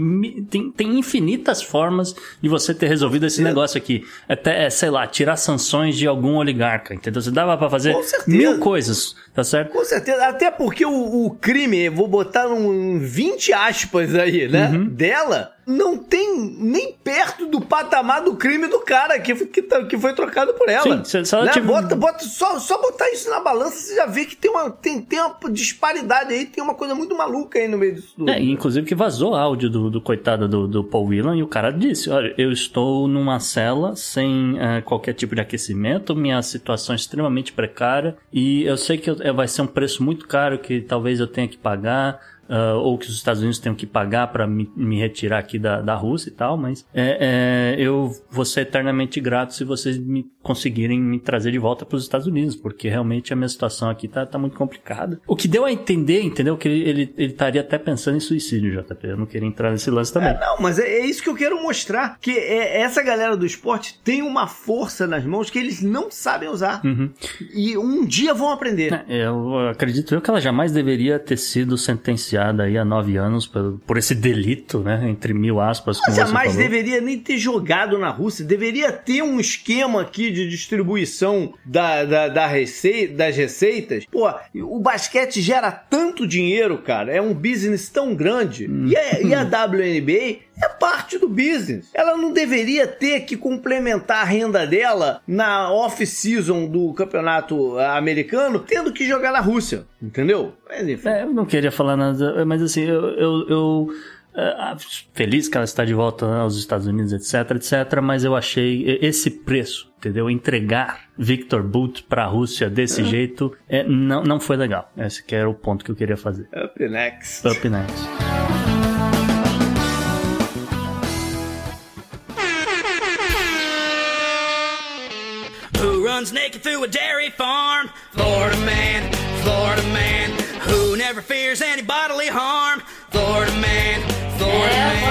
tem, tem infinitas formas de você ter resolvido esse Sim. negócio aqui. Até, é, sei lá, tirar sanções de algum oligarca, entendeu? Você dava para fazer mil coisas, tá certo? Com certeza, até porque o, o crime, vou botar um 20 aspas aí, né? Uhum. Dela não tem nem perto do patamar do crime do cara que, que, tá, que foi trocado por ela. Sim, só, né? bota, bota, só, só botar isso na balança, você já vê que tem uma, tem, tem uma disparidade aí, tem uma coisa muito maluca aí no meio disso tudo. É, inclusive que vazou áudio do, do coitado do, do Paul Whelan e o cara disse: Olha, eu estou numa cela sem uh, qualquer tipo de aquecimento, minha situação é extremamente precária e eu sei que eu, vai ser um preço muito caro que talvez eu tenha que pagar uh, ou que os Estados Unidos tenham que pagar para me, me, retirar aqui da, da Rússia e tal, mas é, é, eu vou ser eternamente grato se vocês me conseguirem me trazer de volta para os Estados Unidos, porque realmente a minha situação aqui tá, tá muito complicada. O que deu a entender, entendeu? Que ele, estaria até pensando em suicídio, JP. Eu não queria entrar nesse lance também. É, não, mas é, é, isso que eu quero mostrar, que é, essa galera do esporte tem uma força nas mãos que eles não sabem usar. Uhum. E um dia vão aprender. É, eu acredito eu que ela jamais deveria ter sido sentenciada sentenciada aí a nove anos por, por esse delito, né? Entre mil aspas. Mas jamais deveria nem ter jogado na Rússia. Deveria ter um esquema aqui de distribuição da, da, da receita, das receitas. Pô, o basquete gera tanto dinheiro, cara. É um business tão grande. E, a, e a WNBA é parte do business. Ela não deveria ter que complementar a renda dela na off-season do campeonato americano, tendo que jogar na Rússia, entendeu? É, eu não queria falar nada, mas assim, eu, eu, eu uh, feliz que ela está de volta aos Estados Unidos, etc, etc, mas eu achei esse preço, entendeu? Entregar Victor Boot para a Rússia desse uhum. jeito é, não, não foi legal. Esse que era o ponto que eu queria fazer. Up next. Up next. Runs naked through a dairy farm? Florida man, Florida man who never fears any bodily harm. Florida man, Florida é,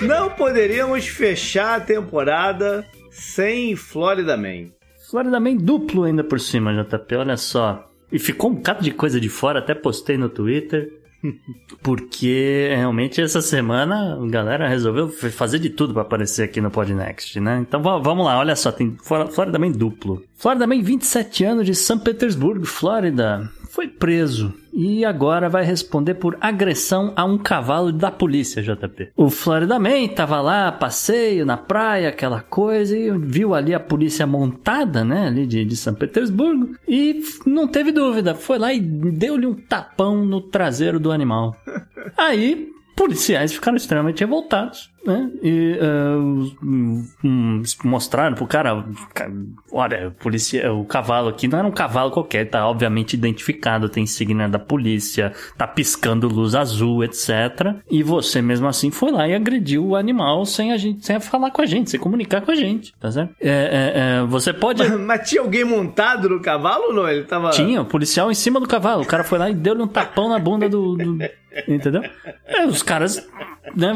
man. Não poderíamos fechar a temporada sem Florida Man. Florida Man duplo ainda por cima, JP, olha só. E ficou um bocado de coisa de fora, até postei no Twitter. Porque realmente essa semana a galera resolveu fazer de tudo para aparecer aqui no Podnext, né? Então vamos lá, olha só, tem Florida Man duplo. Florida Man, 27 anos de São Petersburgo, Flórida foi preso e agora vai responder por agressão a um cavalo da polícia, JP. O Florida Man estava lá, passeio na praia, aquela coisa, e viu ali a polícia montada, né, ali de, de São Petersburgo, e não teve dúvida, foi lá e deu-lhe um tapão no traseiro do animal. Aí, policiais ficaram extremamente revoltados né? E uh, mostraram pro cara, olha, polícia, o cavalo aqui não era um cavalo qualquer, tá obviamente identificado, tem insígnia da polícia, tá piscando luz azul, etc. E você mesmo assim foi lá e agrediu o animal sem a gente, sem falar com a gente, sem comunicar com a gente, tá certo? É, é, é, você pode. Mas, mas, tinha alguém montado no cavalo ou não? Ele tava. Tinha, o policial em cima do cavalo. O cara foi lá e deu-lhe um tapão na bunda do. do... Entendeu? É, os caras. Né,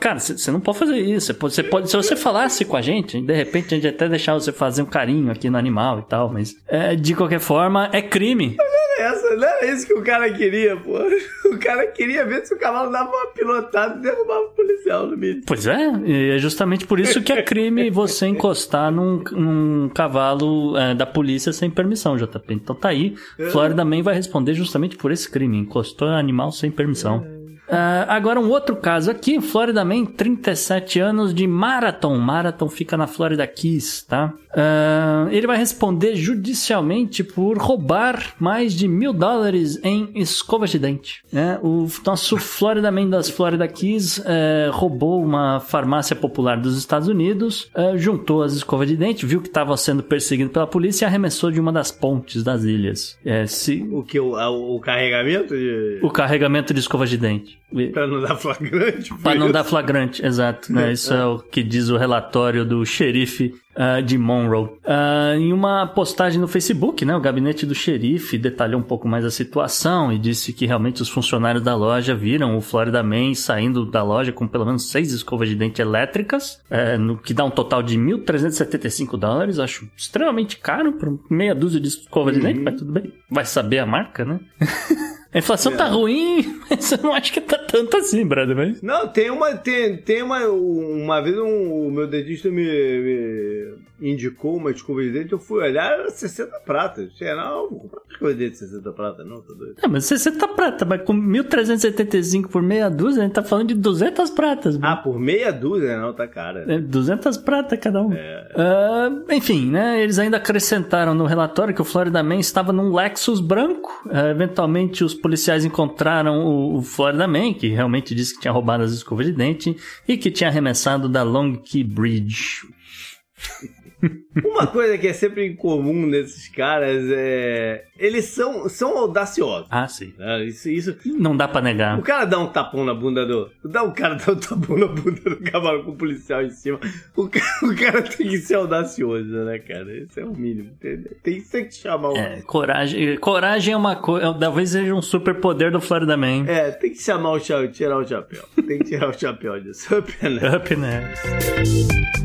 cara, você não pode fazer isso. Você pode, se você falasse com a gente, de repente a gente até deixar você fazer um carinho aqui no animal e tal, mas é, de qualquer forma é crime. Essa, não era isso que o cara queria, pô. O cara queria ver se o cavalo dava uma pilotada e derrubava o policial no meio. Pois é, e é justamente por isso que é crime você encostar num, num cavalo é, da polícia sem permissão, JP. Então tá aí, é. Florida Man vai responder justamente por esse crime, encostou animal sem permissão. É. Uh, agora, um outro caso aqui, Florida Man, 37 anos de Marathon. Marathon fica na Florida Keys, tá? Uh, ele vai responder judicialmente por roubar mais de mil dólares em escovas de dente. Né? O nosso Florida Man das Florida Keys uh, roubou uma farmácia popular dos Estados Unidos, uh, juntou as escovas de dente, viu que estava sendo perseguido pela polícia e arremessou de uma das pontes das ilhas. É, se... O que? O, o carregamento? De... O carregamento de escovas de dente. Pra não dar flagrante? Pra não dar flagrante, exato. Né? Isso é o que diz o relatório do xerife uh, de Monroe. Uh, em uma postagem no Facebook, né, o gabinete do xerife detalhou um pouco mais a situação e disse que realmente os funcionários da loja viram o Florida Man saindo da loja com pelo menos seis escovas de dente elétricas, uh, no que dá um total de 1.375 dólares. Acho extremamente caro para meia dúzia de escovas uhum. de dente, mas tudo bem. Vai saber a marca, né? A inflação tá é. tá ruim, mas eu não acho que tá tanto assim, brother. Mas... Não, tem uma. Tem, tem uma. Uma vez um, o meu dentista me, me indicou uma escova de dente, eu fui olhar, era 60 pratas. Tinha, não, vou comprar escova de dente 60 pratas, não, tá doido. É, mas 60 pratas, mas com 1.375 por meia dúzia, a gente tá falando de 200 pratas. Ah, por meia dúzia? Não, tá cara. É, 200 pratas cada um. É. Uh, enfim, né, eles ainda acrescentaram no relatório que o Florida Man estava num Lexus branco. Uh, eventualmente, os policiais encontraram o, o Florida Man, que realmente disse que tinha roubado as escovas de dente e que tinha arremessado da Long Key Bridge. Uma coisa que é sempre incomum nesses caras é. Eles são, são audaciosos. Ah, sim. Né? Isso, isso. Não dá pra negar. O cara dá um tapão na bunda do. Dá um cara dá um tapão na bunda do cavalo com o policial em cima. O cara, o cara tem que ser audacioso, né, cara? Esse é o mínimo. Tem, tem, tem que chamar o. É, coragem, coragem é uma coisa. Talvez seja um superpoder do Florida Man. É, tem que chamar o chapéu, tirar o chapéu. Tem que tirar o chapéu disso. Up and Up and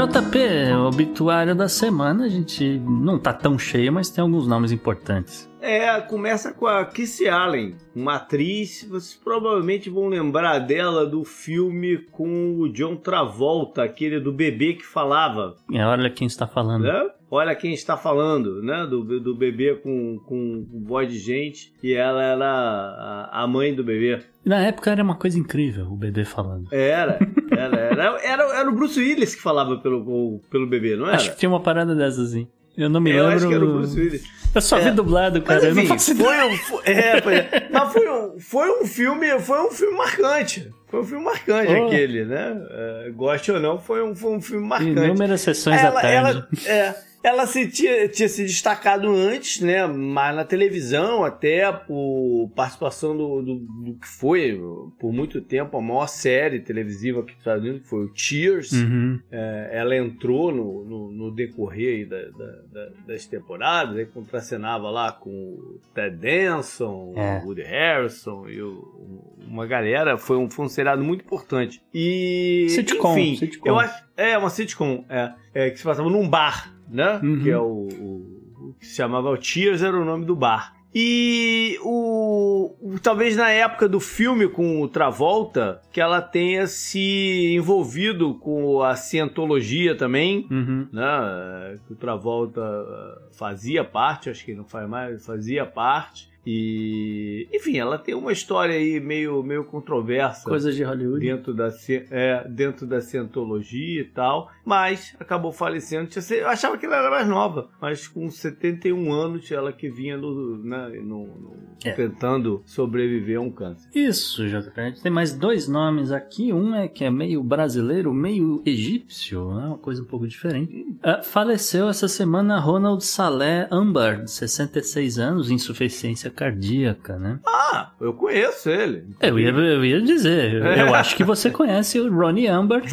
JP, o obituário da semana, a gente não tá tão cheio, mas tem alguns nomes importantes. É, começa com a Kissy Allen, uma atriz, vocês provavelmente vão lembrar dela do filme com o John Travolta, aquele do bebê que falava. É, olha quem está falando. É? Olha quem está falando, né? Do, do bebê com, com voz de gente e ela era a, a mãe do bebê. Na época era uma coisa incrível o bebê falando. Era, era, era, era, era o Bruce Willis que falava pelo, pelo bebê, não era? Acho que tinha uma parada dessas assim. Eu não me eu lembro. Eu acho que era o Bruce Willis. Eu só é. vi dublado, cara. Mas, enfim, eu não faço foi um, foi, é, foi, mas foi um, foi um filme, foi um filme marcante. Foi um filme marcante oh. aquele, né? É, goste ou não, foi um, foi um filme marcante. Inúmeras sessões ela, da tarde. Ela, é, ela se tinha, tinha se destacado antes, né? Mas na televisão, até por participação do, do, do, que foi, por muito tempo, a maior série televisiva que está vindo, que foi o Cheers. Uhum. É, ela entrou no, no, no decorrer da, da, da, das temporadas, aí contracenava lá com o Ted Danson, é. o Woody Harrison e o, uma galera, foi um, foi um seriado muito importante. E. Sitcom, enfim, sitcom. eu acho. É, uma sitcom, é, é, que se passava num bar, né? Uhum. Que é o, o- o que se chamava o Cheers, era o nome do bar. E o, o- talvez na época do filme com o Travolta, que ela tenha se envolvido com a cientologia também, Uhum. né? Que o Travolta eh, fazia parte, acho que não faz mais, fazia parte. E enfim, ela tem uma história aí meio meio controversa Coisas de Hollywood. dentro da é, dentro da cientologia e tal, mas acabou falecendo. Eu achava que ela era mais nova, mas com 71 anos ela que vinha no, né, no- no- É. tentando sobreviver a um câncer. Isso, JP. A gente tem mais dois nomes aqui. Um é que é meio brasileiro, meio egípcio, né? uma coisa um pouco diferente. Ah, faleceu essa semana Ronald Saleh Ambar, de 66 anos, insuficiência cardíaca, né? Ah, eu conheço ele. Eu ia, eu ia dizer, eu, eu acho que você conhece o Ronnie Ambar.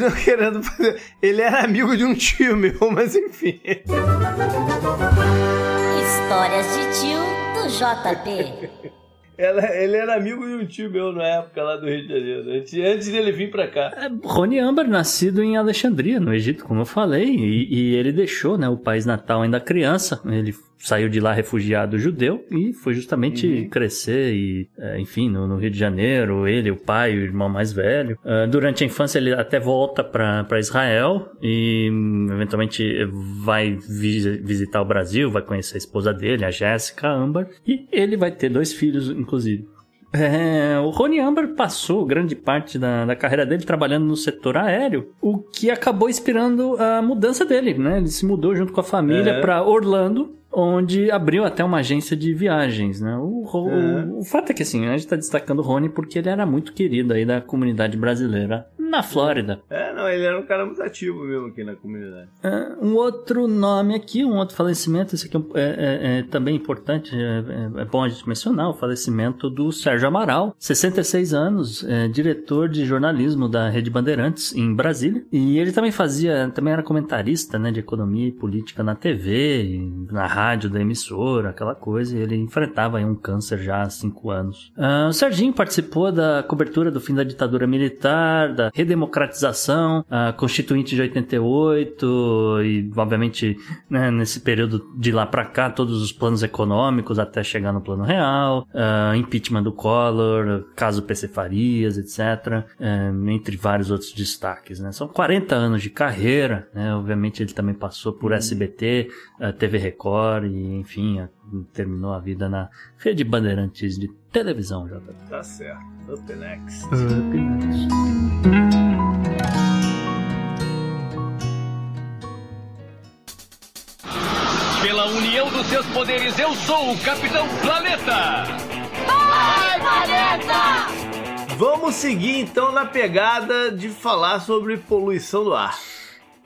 Não querendo fazer. Ele era amigo de um tio meu, mas enfim. Histórias de tio do JP. Ela- ele era amigo de um tio meu na época lá do Rio de Janeiro, antes, antes dele vir pra cá. É, Rony Ambar, nascido em Alexandria, no Egito, como eu falei, e, e ele deixou né, o país natal ainda criança. Ele saiu de lá refugiado judeu e foi justamente crescer e, é, enfim, no, no Rio de Janeiro, ele, o pai, o irmão mais velho. Ah, durante a infância ele até volta para Israel e hum, eventualmente vai vi- visitar o Brasil, vai conhecer a esposa dele, a Jéssica Ambar, e ele vai ter dois filhos, inclusive. É, o Rony Amber passou grande parte da, da carreira dele trabalhando no setor aéreo, o que acabou inspirando a mudança dele, né? Ele se mudou junto com a família É. para Orlando, onde abriu até uma agência de viagens, né? O, Ro- É. o, o fato é que assim, a gente tá destacando o Rony porque ele era muito querido aí da comunidade brasileira na Flórida. É, não, ele era um cara muito ativo mesmo aqui na comunidade. É, um outro nome aqui, um outro falecimento, esse aqui é, é- é também importante, é, é- é bom a gente mencionar, o falecimento do Sérgio Amaral, 66 anos, é, diretor de jornalismo da Rede Bandeirantes em Brasília. E ele também fazia, também era comentarista né, de economia e política na TV, na rádio da emissora, aquela coisa, e ele enfrentava um câncer já há cinco anos. Ah, o Serginho participou da cobertura do fim da ditadura militar, da redemocratização, a Constituinte de 88 e, obviamente, né, nesse período de lá pra cá, todos os planos econômicos até chegar no plano real, ah, impeachment do Collor, caso PC Farias, etc., eh, entre vários outros destaques. Né? São 40 anos de carreira, né? obviamente ele também passou por SBT, a TV Record e, enfim, a- terminou a vida na Rede Bandeirantes de televisão. Já. Tá certo. Up next. Pela união dos seus poderes, eu sou o Capitão Planeta! Vamos seguir então na pegada de falar sobre poluição do ar.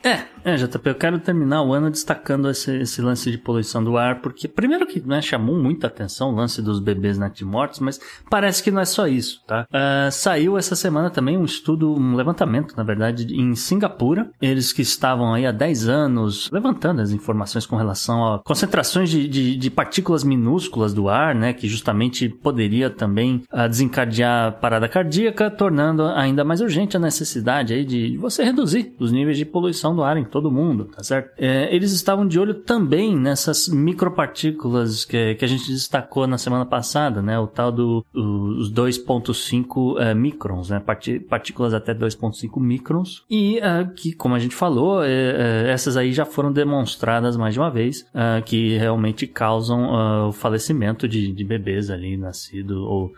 É, é, JP, eu quero terminar o ano destacando esse, esse lance de poluição do ar, porque primeiro que né, chamou muita atenção o lance dos bebês natimortos, mas parece que não é só isso, tá? Ah, saiu essa semana também um estudo, um levantamento, na verdade, em Singapura. Eles que estavam aí há 10 anos levantando as informações com relação a concentrações de, de, de partículas minúsculas do ar, né? Que justamente poderia também ah, desencadear parada cardíaca, tornando ainda mais urgente a necessidade aí de você reduzir os níveis de poluição do ar em todo mundo, tá certo? É, eles estavam de olho também nessas micropartículas que, que a gente destacou na semana passada, né? O tal do o- os 2.5 eh, microns, né? Partículas até 2.5 microns e ah, que, como a gente falou, eh, eh, essas aí já foram demonstradas mais de uma vez ah, que realmente causam o falecimento de, de bebês ali nascidos ou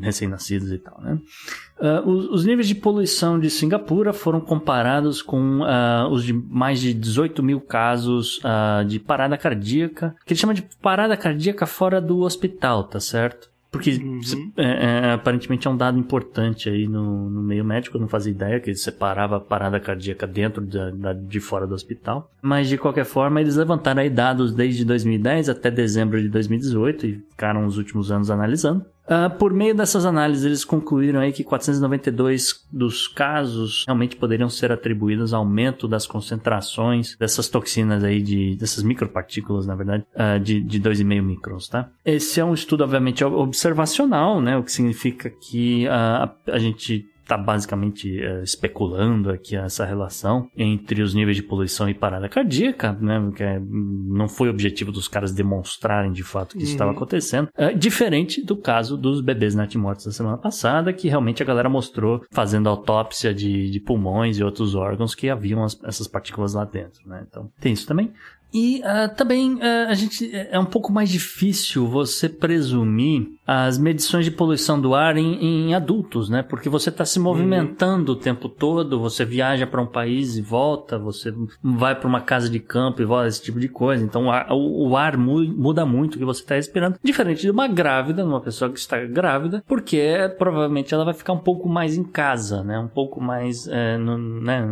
recém-nascidos e tal, né? Os, os níveis de poluição de Singapura foram comparados com ah, os de mais de 18 mil casos ah, de parada cardíaca, que ele chama de parada cardíaca fora do hospital, tá certo? Porque se- é, é, aparentemente é um dado importante aí no, no meio médico, eu não fazia ideia que ele separava a parada cardíaca dentro da, da- de fora do hospital. Mas de qualquer forma, eles levantaram aí dados desde 2010 até dezembro de 2018 e ficaram os últimos anos analisando. Uh, por meio dessas análises, eles concluíram aí que 492 dos casos realmente poderiam ser atribuídos ao aumento das concentrações dessas toxinas aí, de, dessas micropartículas, na verdade, uh, de, de 2,5 microns, tá? Esse é um estudo, obviamente, observacional, né? O que significa que uh, a, a gente está basicamente é, especulando aqui essa relação entre os níveis de poluição e parada cardíaca, né? Que é, não foi objetivo dos caras demonstrarem de fato que isso estava uhum. acontecendo. É, diferente do caso dos bebês natimortos da semana passada, que realmente a galera mostrou fazendo autópsia de, de pulmões e outros órgãos que haviam as, essas partículas lá dentro, né? Então tem isso também. E uh, também uh, a gente é um pouco mais difícil você presumir as medições de poluição do ar em, em adultos, né? Porque você está se movimentando uhum. o tempo todo, você viaja para um país e volta, você vai para uma casa de campo e volta, esse tipo de coisa. Então o ar, o, o ar muda muito o que você está respirando, diferente de uma grávida, uma pessoa que está grávida, porque provavelmente ela vai ficar um pouco mais em casa, né? Um pouco mais, é, não, né?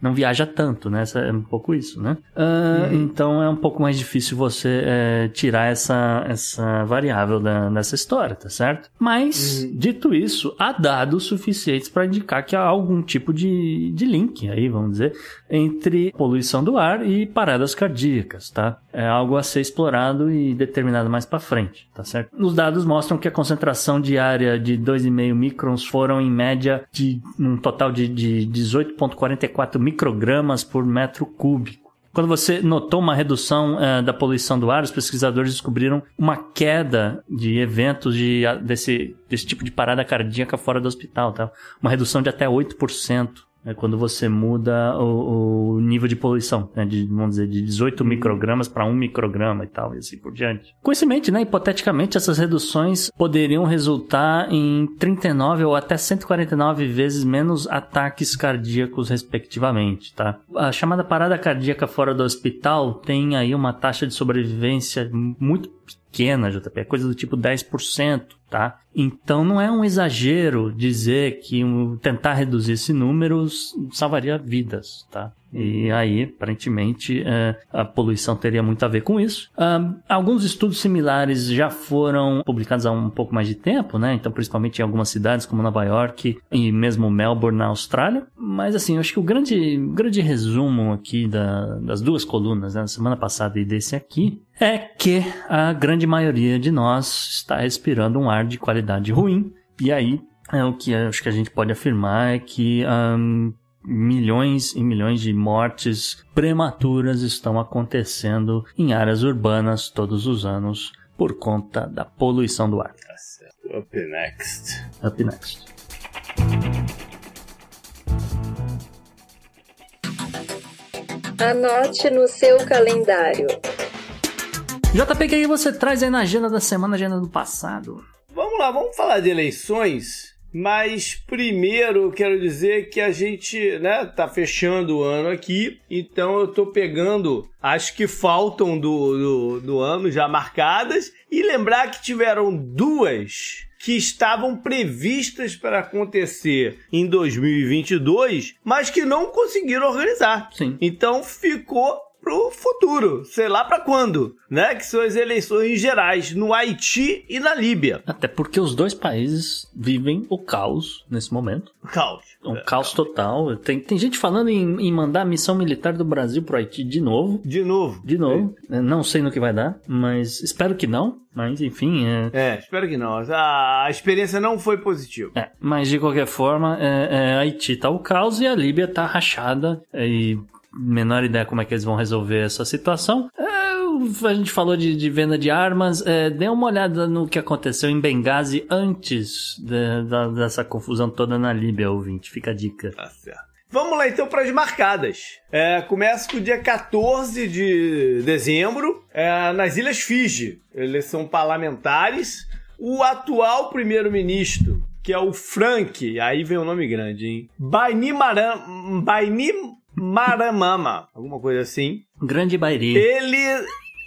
não viaja tanto, né? É um pouco isso, né? Uh, uhum. Então é um pouco mais difícil você é, tirar essa, essa variável da, dessa história, tá certo? Mas, uhum. dito isso, há dados suficientes para indicar que há algum tipo de, de link aí, vamos dizer, entre poluição do ar e paradas cardíacas, tá? É algo a ser explorado e determinado mais para frente, tá certo? Os dados mostram que a concentração diária de 2,5 microns foram em média de um total de, de 18,44 microgramas por metro cúbico. Quando você notou uma redução uh, da poluição do ar, os pesquisadores descobriram uma queda de eventos de, desse, desse tipo de parada cardíaca fora do hospital, tá? Uma redução de até 8% é quando você muda o, o nível de poluição, né, de, vamos dizer, de 18 microgramas para 1 micrograma e tal, e assim por diante. Coincidentemente, né, hipoteticamente, essas reduções poderiam resultar em 39 ou até 149 vezes menos ataques cardíacos, respectivamente, tá? A chamada parada cardíaca fora do hospital tem aí uma taxa de sobrevivência muito pequena, JP, é coisa do tipo 10%, tá? Então não é um exagero dizer que tentar reduzir esse número salvaria vidas, tá? E aí, aparentemente, é, a poluição teria muito a ver com isso. Um, alguns estudos similares já foram publicados há um pouco mais de tempo, né? Então, principalmente em algumas cidades como Nova York e mesmo Melbourne, na Austrália. Mas, assim, eu acho que o grande, grande resumo aqui da, das duas colunas, né, da semana passada e desse aqui, é que a grande maioria de nós está respirando um ar de qualidade ruim. E aí, é, o que acho que a gente pode afirmar é que um, milhões e milhões de mortes prematuras estão acontecendo em áreas urbanas todos os anos por conta da poluição do ar. Tá Up next. Up next. Anote no seu calendário. JP, o que você traz aí na agenda da semana, agenda do passado? Vamos lá, vamos falar de eleições mas primeiro quero dizer que a gente, né, tá fechando o ano aqui, então eu tô pegando as que faltam do, do, do ano já marcadas e lembrar que tiveram duas que estavam previstas para acontecer em 2022, mas que não conseguiram organizar. Sim. Então ficou pro futuro, sei lá para quando, né? Que são as eleições gerais no Haiti e na Líbia. Até porque os dois países vivem o caos nesse momento. Caos. Um é, caos total. Tem, tem gente falando em, em mandar a missão militar do Brasil pro Haiti de novo. De novo. De novo. É. Não sei no que vai dar, mas espero que não. Mas enfim. É, é espero que não. A, a experiência não foi positiva. É, mas de qualquer forma, é, é, Haiti tá o caos e a Líbia tá rachada. E menor ideia como é que eles vão resolver essa situação. É, a gente falou de, de venda de armas. É, dê uma olhada no que aconteceu em Benghazi antes de, de, dessa confusão toda na Líbia, ouvinte. Fica a dica. Tá certo. Vamos lá então para as marcadas. É, começa com o dia 14 de dezembro, é, nas Ilhas Fiji. Eles são parlamentares. O atual primeiro-ministro, que é o Frank, aí vem o um nome grande, hein? Bainimaram, Bainim Maramama, alguma coisa assim. Grande Bairi. Ele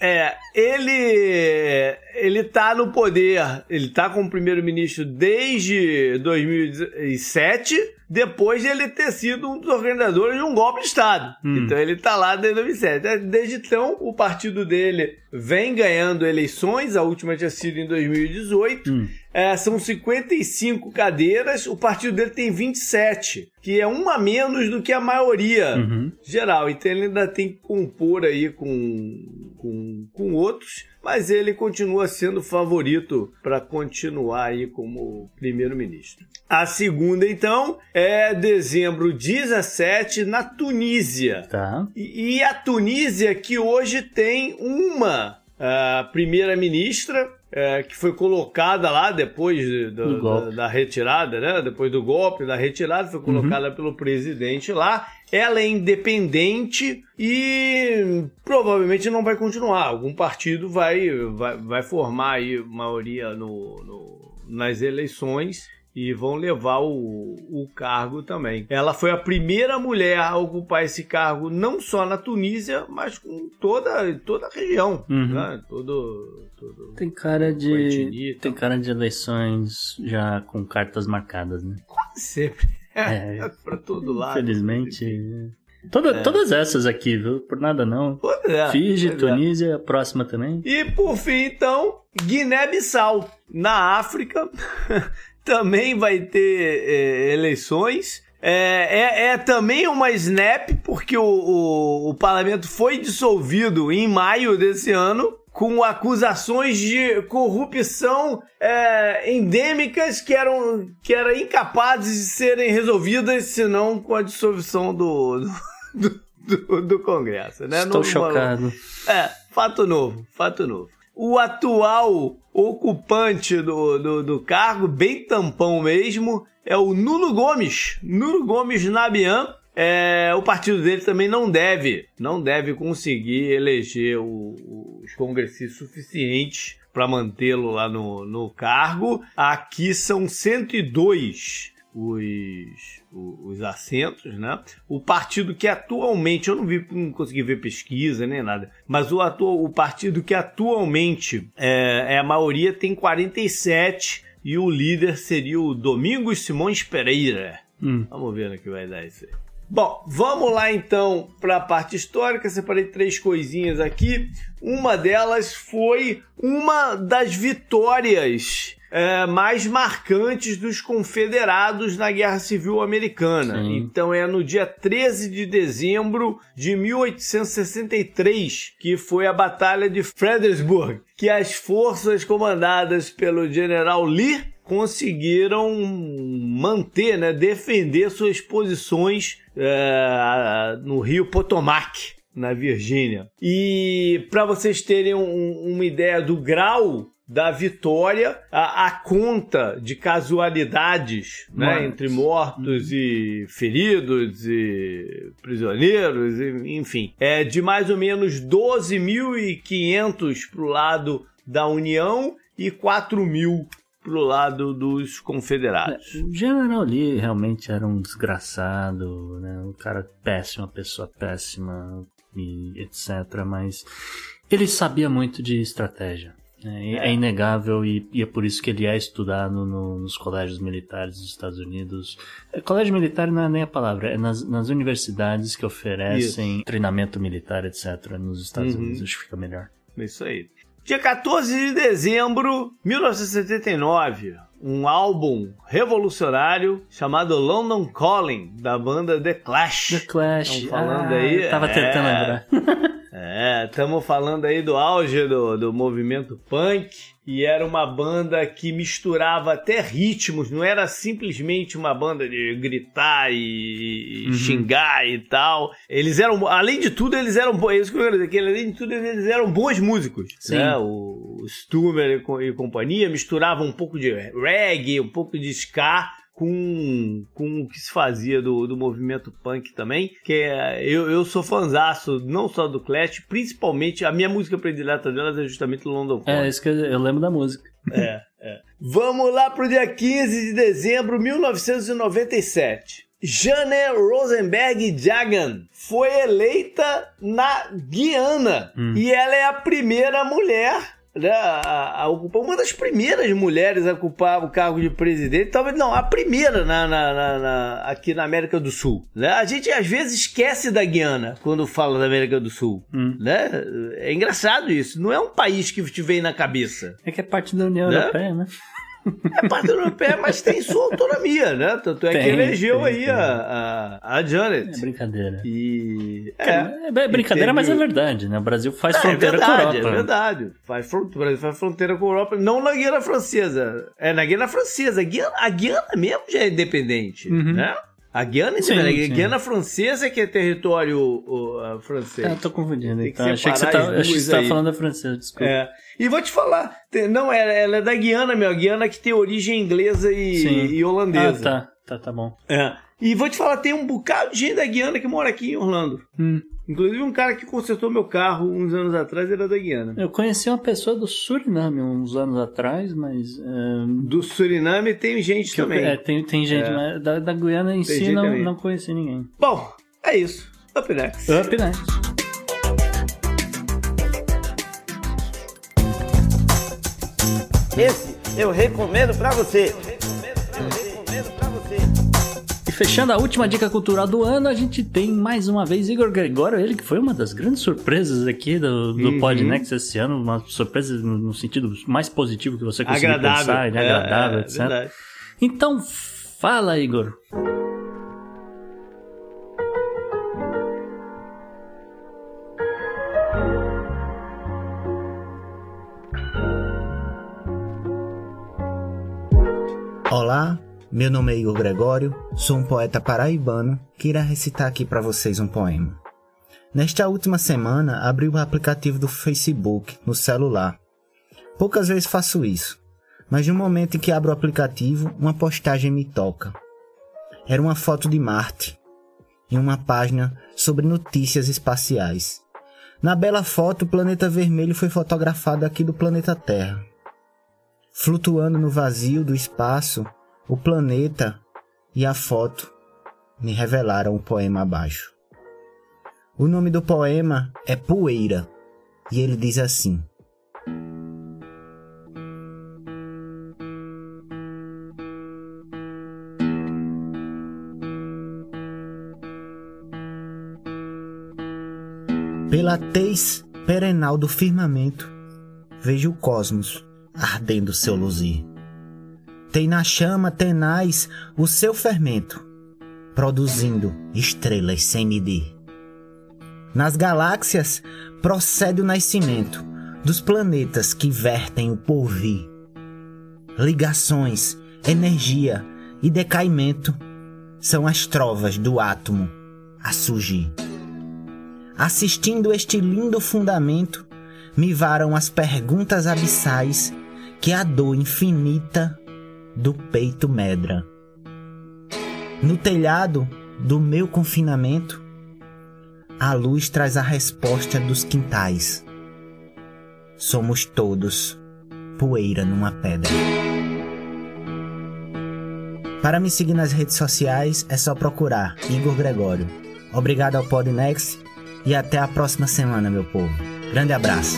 é, ele ele tá no poder, ele tá como primeiro-ministro desde 2007, depois de ele ter sido um dos organizadores de um golpe de Estado. Hum. Então ele tá lá desde 2007. É, desde então, o partido dele vem ganhando eleições, a última tinha sido em 2018. Hum. É, são 55 cadeiras, o partido dele tem 27, que é uma menos do que a maioria Uhum. geral. Então ele ainda tem que compor aí com, com, com outros, mas ele continua sendo favorito para continuar aí como primeiro-ministro. A segunda, então, é dezembro 17, na Tunísia. Tá. E, e a Tunísia, que hoje tem uma ah, primeira-ministra eh, que foi colocada lá depois de- do- da, da retirada, né? Depois do golpe, da retirada, foi colocada pelo presidente lá. Ela é independente e provavelmente não vai continuar. Algum partido vai, vai, vai formar aí maioria no, no- nas eleições e vão levar o, o cargo também. Ela foi a primeira mulher a ocupar esse cargo não só na Tunísia, mas com toda, toda a região. Uhum. Né? Todo, todo... Tem cara de. Tem cara de eleições já com cartas marcadas, né? Sempre. É. pra todo lado. Infelizmente. Toda, Todas essas aqui, viu? Por nada não. É, Fiji, é. Tunísia, a próxima também. E por fim, então, Guiné-Bissau, na África, também vai ter é, eleições. É, é- é também uma snap, porque o, o- o parlamento foi dissolvido em maio desse ano. Com acusações de corrupção é, endêmicas que eram, que eram incapazes de serem resolvidas, senão com a dissolução do, do, do- do Congresso. Né? Estou Não- chocado. é, fato novo, fato novo. O atual ocupante do, do, do cargo, bem tampão mesmo, é o Nuno Gomes. Nuno Gomes Nabian. É, o partido dele também não deve, não deve conseguir eleger o- os congressistas suficientes para mantê-lo lá no, no cargo. Aqui são 102 os, os assentos, né? O partido que atualmente, eu não vi, não consegui ver pesquisa nem nada, mas o, atual, o partido que atualmente é, é a maioria tem 47 e o líder seria o Domingos Simões Pereira. Hum. Vamos ver no que vai dar isso aí. Bom, vamos lá então para a parte histórica. Separei três coisinhas aqui. Uma delas foi uma das vitórias é, mais marcantes dos confederados na Guerra Civil Americana. Sim. Então é no dia 13 de dezembro de 1863 que foi a Batalha de Fredericksburg, que as forças comandadas pelo general Lee conseguiram manter, né, defender suas posições é, no rio Potomac, na Virgínia. E para vocês terem um- uma ideia do grau da vitória, a, a conta de casualidades né, entre mortos e feridos e prisioneiros, e- enfim, é de mais ou menos 12.500 para o lado da União e 4 mil pro lado dos confederados. O General Lee realmente era um desgraçado, né? Um cara péssimo, uma pessoa péssima e etc. Mas ele sabia muito de estratégia. Né? E É. inegável e, e é por isso que ele é estudado no- nos colégios militares dos Estados Unidos. É, colégio militar não é nem a palavra, é nas, nas universidades que oferecem treinamento militar, etc. Nos Estados Uhum. Unidos, acho que fica melhor. Isso aí. Dia 14 de dezembro de 1979, um álbum revolucionário chamado London Calling, da banda The Clash. The Clash. Tão falando ah, aí, eu Tava é. tentando lembrar. É, estamos falando aí do auge do, do movimento punk. E era uma banda que misturava até ritmos, não era simplesmente uma banda de gritar e, e Uhum. xingar e tal. Eles eram, além de tudo, eles eram bons. É isso que eu quero dizer, que além de tudo, eles eram bons músicos. Sim. Né? O, o Stummer e, e companhia misturavam um pouco de reggae, um pouco de ska com, com o que se fazia do, do movimento punk também, que é, eu, eu sou fanzaço não só do Clash, principalmente a minha música predileta delas é justamente London Calling. É, isso que eu, eu lembro da música. É, é. Vamos lá pro dia 15 de dezembro de 1997. Jane Rosenberg Jagan foi eleita na Guiana Hum. e ela é a primeira mulher né, a, a ocupar, uma das primeiras mulheres a ocupar o cargo de presidente, talvez não, a primeira na, na- na- na- aqui na América do Sul. Né? A gente às vezes esquece da Guiana quando fala da América do Sul. Hum. Né? É engraçado isso. Não é um país que te vem na cabeça. É que é parte da União Né? Europeia, né? É parte Europeia, mas tem sua autonomia, né? Tanto é Tem, que elegeu tem, aí tem. A, a, a Janet. É brincadeira. E. É, é brincadeira, E mas é verdade, né? O Brasil faz É, fronteira é verdade, com a Europa. É verdade. Faz, fron- o Brasil faz fronteira com a Europa, não na Guiana Francesa. É na Guiana Francesa. A Guiana, a Guiana mesmo já é independente, né? A Guiana, é Sim, independente. sim. a Guiana Francesa é que é território o, francês. É, eu tô confundindo. Tem que Então. Achei que você as achei que você aí. falando da francesa, desculpa. É. E vou te falar, não, ela, é da Guiana, meu. A Guiana que tem origem inglesa e, e holandesa. Ah, tá. Tá, tá bom. É. E vou te falar, tem um bocado de gente da Guiana que mora aqui em Orlando. Hum. Inclusive um cara que consertou meu carro uns anos atrás era da Guiana. Eu conheci uma pessoa do Suriname uns anos atrás, mas. é, Do Suriname tem gente que eu- também. é, tem, tem gente, É. mas da, da Guiana em Tem si não, também. não conheci ninguém. Bom, é isso. Up next. Up, né? Esse eu recomendo pra você. Fechando a última dica cultural do ano, a gente tem mais uma vez Igor Gregório, ele que foi uma das grandes surpresas aqui do, do Uhum. Podnext esse ano, uma surpresa no, sentido mais positivo que você conseguiu Agradável. pensar, né? É, agradável, é, etc. verdade. Então, fala, Igor. Meu nome é Igor Gregório, sou um poeta paraibano que irá recitar aqui para vocês um poema. Nesta última semana, abri o aplicativo do Facebook no celular. Poucas vezes faço isso, mas no momento em que abro o aplicativo, uma postagem me toca. Era uma foto de Marte em uma página sobre notícias espaciais. Na bela foto, o planeta vermelho foi fotografado aqui do planeta Terra. Flutuando no vazio do espaço, o planeta e a foto me revelaram o poema abaixo. O nome do poema é Poeira e ele diz assim: Pela tez perenal do firmamento, vejo o cosmos ardendo seu luzir. Tem na chama tenaz o seu fermento, produzindo estrelas sem medir. Nas galáxias procede o nascimento dos planetas que vertem o porvir. Ligações, energia e decaimento são as trovas do átomo a surgir. Assistindo este lindo fundamento, me varam as perguntas abissais que a dor infinita do peito medra. No telhado do meu confinamento, a luz traz a resposta dos quintais. Somos todos poeira numa pedra. Para me seguir nas redes sociais é só procurar Igor Gregório. Obrigado ao Podnext e até a próxima semana, meu povo. Grande abraço.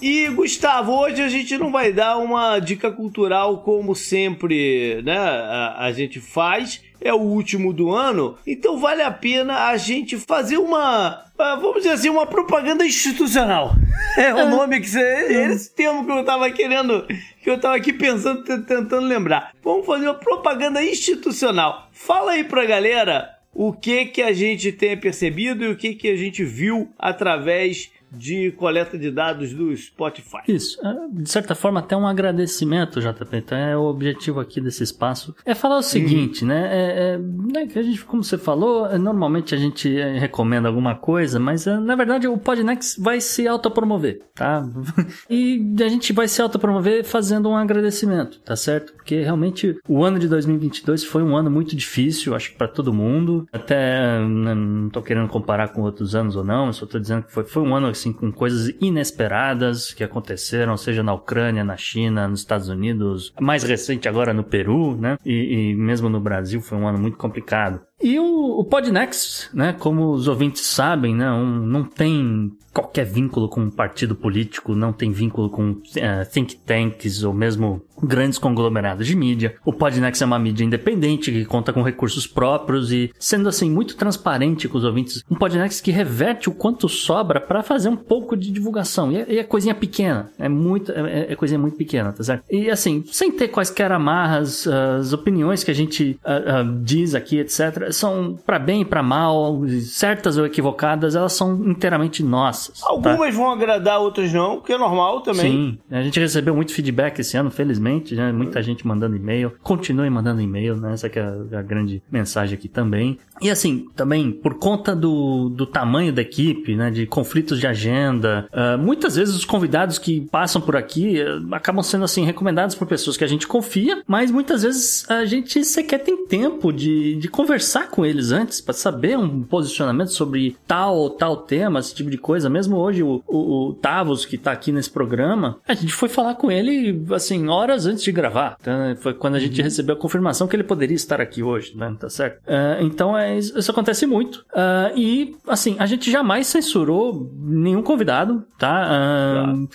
E Gustavo, hoje a gente não vai dar uma dica cultural como sempre, né? A, a gente faz. É o último do ano, então vale a pena a gente fazer uma, ah, vamos dizer assim, uma propaganda institucional. É o nome que você, é esse termo que eu tava querendo, que eu tava aqui pensando, tentando lembrar. Vamos fazer uma propaganda institucional. Fala aí pra galera o que que a gente tem percebido e o que que a gente viu através de coleta de dados do Spotify. Isso, é, de certa forma, até um agradecimento, JP. Então, é o objetivo aqui desse espaço. É falar o seguinte, né? É, é, né, que a gente, como você falou, normalmente a gente é, recomenda alguma coisa, mas é, na verdade o Podnext vai se autopromover, tá? e a gente vai se autopromover fazendo um agradecimento, tá certo? Porque realmente o ano de 2022 foi um ano muito difícil, acho que para todo mundo. Até né, não tô querendo comparar com outros anos ou não, só tô dizendo que foi, foi um ano assim com coisas inesperadas que aconteceram, seja na Ucrânia, na China, nos Estados Unidos, mais recente agora no Peru, né? E, e mesmo no Brasil foi um ano muito complicado. E o, o Podnext, né, como os ouvintes sabem, né, um, não tem qualquer vínculo com um partido político, não tem vínculo com uh, think tanks ou mesmo grandes conglomerados de mídia. O Podnext é uma mídia independente que conta com recursos próprios e, sendo assim, muito transparente com os ouvintes, um Podnext que reverte o quanto sobra para fazer um pouco de divulgação. E é, é, coisinha pequena, é muito, é, é, coisinha muito pequena, tá certo? E assim, sem ter quaisquer amarras, as opiniões que a gente uh, uh, diz aqui, etc., são para bem e para mal, certas ou equivocadas, elas são inteiramente nossas. Tá? Algumas tá? vão agradar, outras não, que é normal também. Sim, a gente recebeu muito feedback esse ano, felizmente né? Muita gente mandando e-mail. Continuem mandando e-mail, né? Essa que é a, a, grande mensagem aqui também. E assim, também, por conta do, do tamanho da equipe, né? De conflitos de agenda, uh, muitas vezes os convidados que passam por aqui uh, acabam sendo, assim, recomendados por pessoas que a gente confia, mas muitas vezes a gente sequer tem tempo de, de conversar com eles antes para saber um posicionamento sobre tal ou tal tema, esse tipo de coisa. Mesmo hoje, o, o, o Tavos, que tá aqui nesse programa, a gente foi falar com ele, assim, horas antes de gravar. Então, foi quando a gente uhum. recebeu a confirmação que ele poderia estar aqui hoje, né? Tá certo? Uh, então, é, isso acontece muito. Uh, e, assim, a gente jamais censurou nenhum convidado, tá? Uh,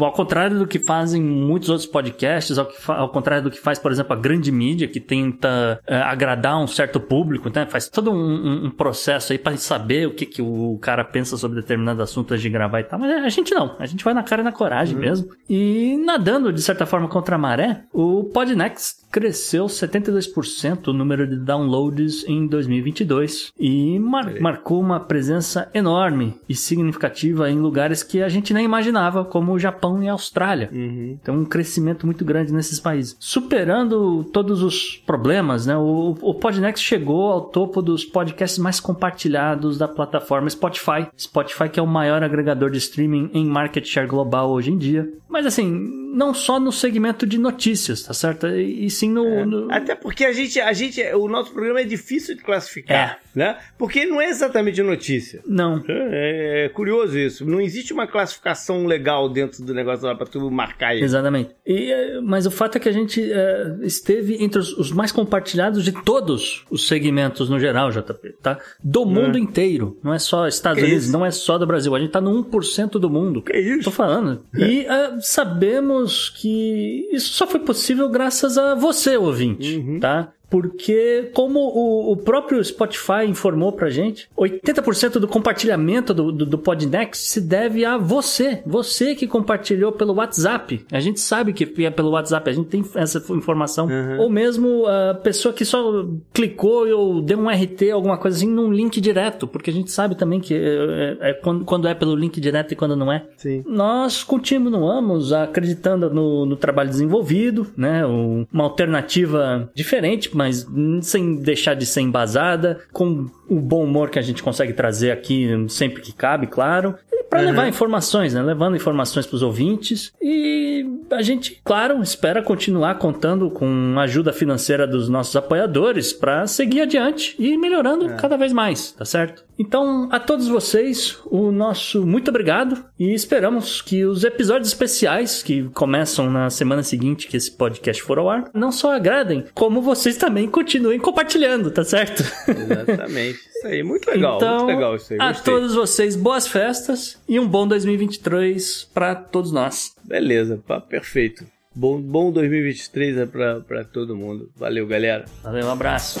ao contrário do que fazem muitos outros podcasts, ao, ao, contrário do que faz, por exemplo, a grande mídia, que tenta é, agradar um certo público, né? faz todo um, um processo aí para saber o que, que o cara pensa sobre determinado assunto antes de gravar e tal. Mas a gente não, a gente vai na cara e na coragem uhum. mesmo. E nadando, de certa forma, contra a maré, o Podnext cresceu 72% o número de downloads em 2022 e mar marcou uma presença enorme e significativa em lugares que a gente nem imaginava como o Japão e a Austrália. Uhum. Então, um crescimento muito grande nesses países. Superando todos os problemas, né? O, o Podnext chegou ao topo dos podcasts mais compartilhados da plataforma Spotify. Spotify que é o maior agregador de streaming em market share global hoje em dia. Mas assim, não só no segmento de notícias, tá certo? E, sim no, é. no, Até porque a gente, a gente, o nosso programa é difícil de classificar, é. né? Porque não é exatamente notícia. Não. É, é curioso isso. Não existe uma classificação legal dentro do negócio lá pra tu marcar isso. Exatamente. E, é, mas o fato é que a gente é, esteve entre os, os, mais compartilhados de todos os segmentos no geral, JP, tá? Do mundo inteiro. Não é só Estados que Unidos, isso? não é só do Brasil. A gente tá no 1% do mundo. Que isso? Tô falando. E uh, sabemos que isso só foi possível graças a você, ouvinte, uhum. tá? Porque, como o, o, próprio Spotify informou pra gente, 80% do compartilhamento do, do, do Podnext se deve a você. Você que compartilhou pelo WhatsApp. A gente sabe que é pelo WhatsApp, a gente tem essa informação. Uhum. Ou mesmo a pessoa que só clicou ou deu um RT, alguma coisa assim, num link direto, porque a gente sabe também que é, é, é quando, quando, é pelo link direto e quando não é. Sim. Nós continuamos acreditando no, no trabalho desenvolvido, né? Uma alternativa diferente, mas mas sem deixar de ser embasada, com o bom humor que a gente consegue trazer aqui sempre que cabe, claro, para uhum. levar informações, né? Levando informações para os ouvintes e a gente, claro, espera continuar contando com a ajuda financeira dos nossos apoiadores para seguir adiante e melhorando é. cada vez mais, tá certo? Então, a todos vocês, o nosso muito obrigado e esperamos que os episódios especiais que começam na semana seguinte que esse podcast for ao ar não só agradem, como vocês também continuem compartilhando, tá certo? Exatamente. Isso aí, muito legal, então, muito legal isso aí. A todos vocês, boas festas e um bom 2023 para todos nós. Beleza, perfeito. Bom, bom 2023 é para todo mundo. Valeu, galera. Valeu, um abraço.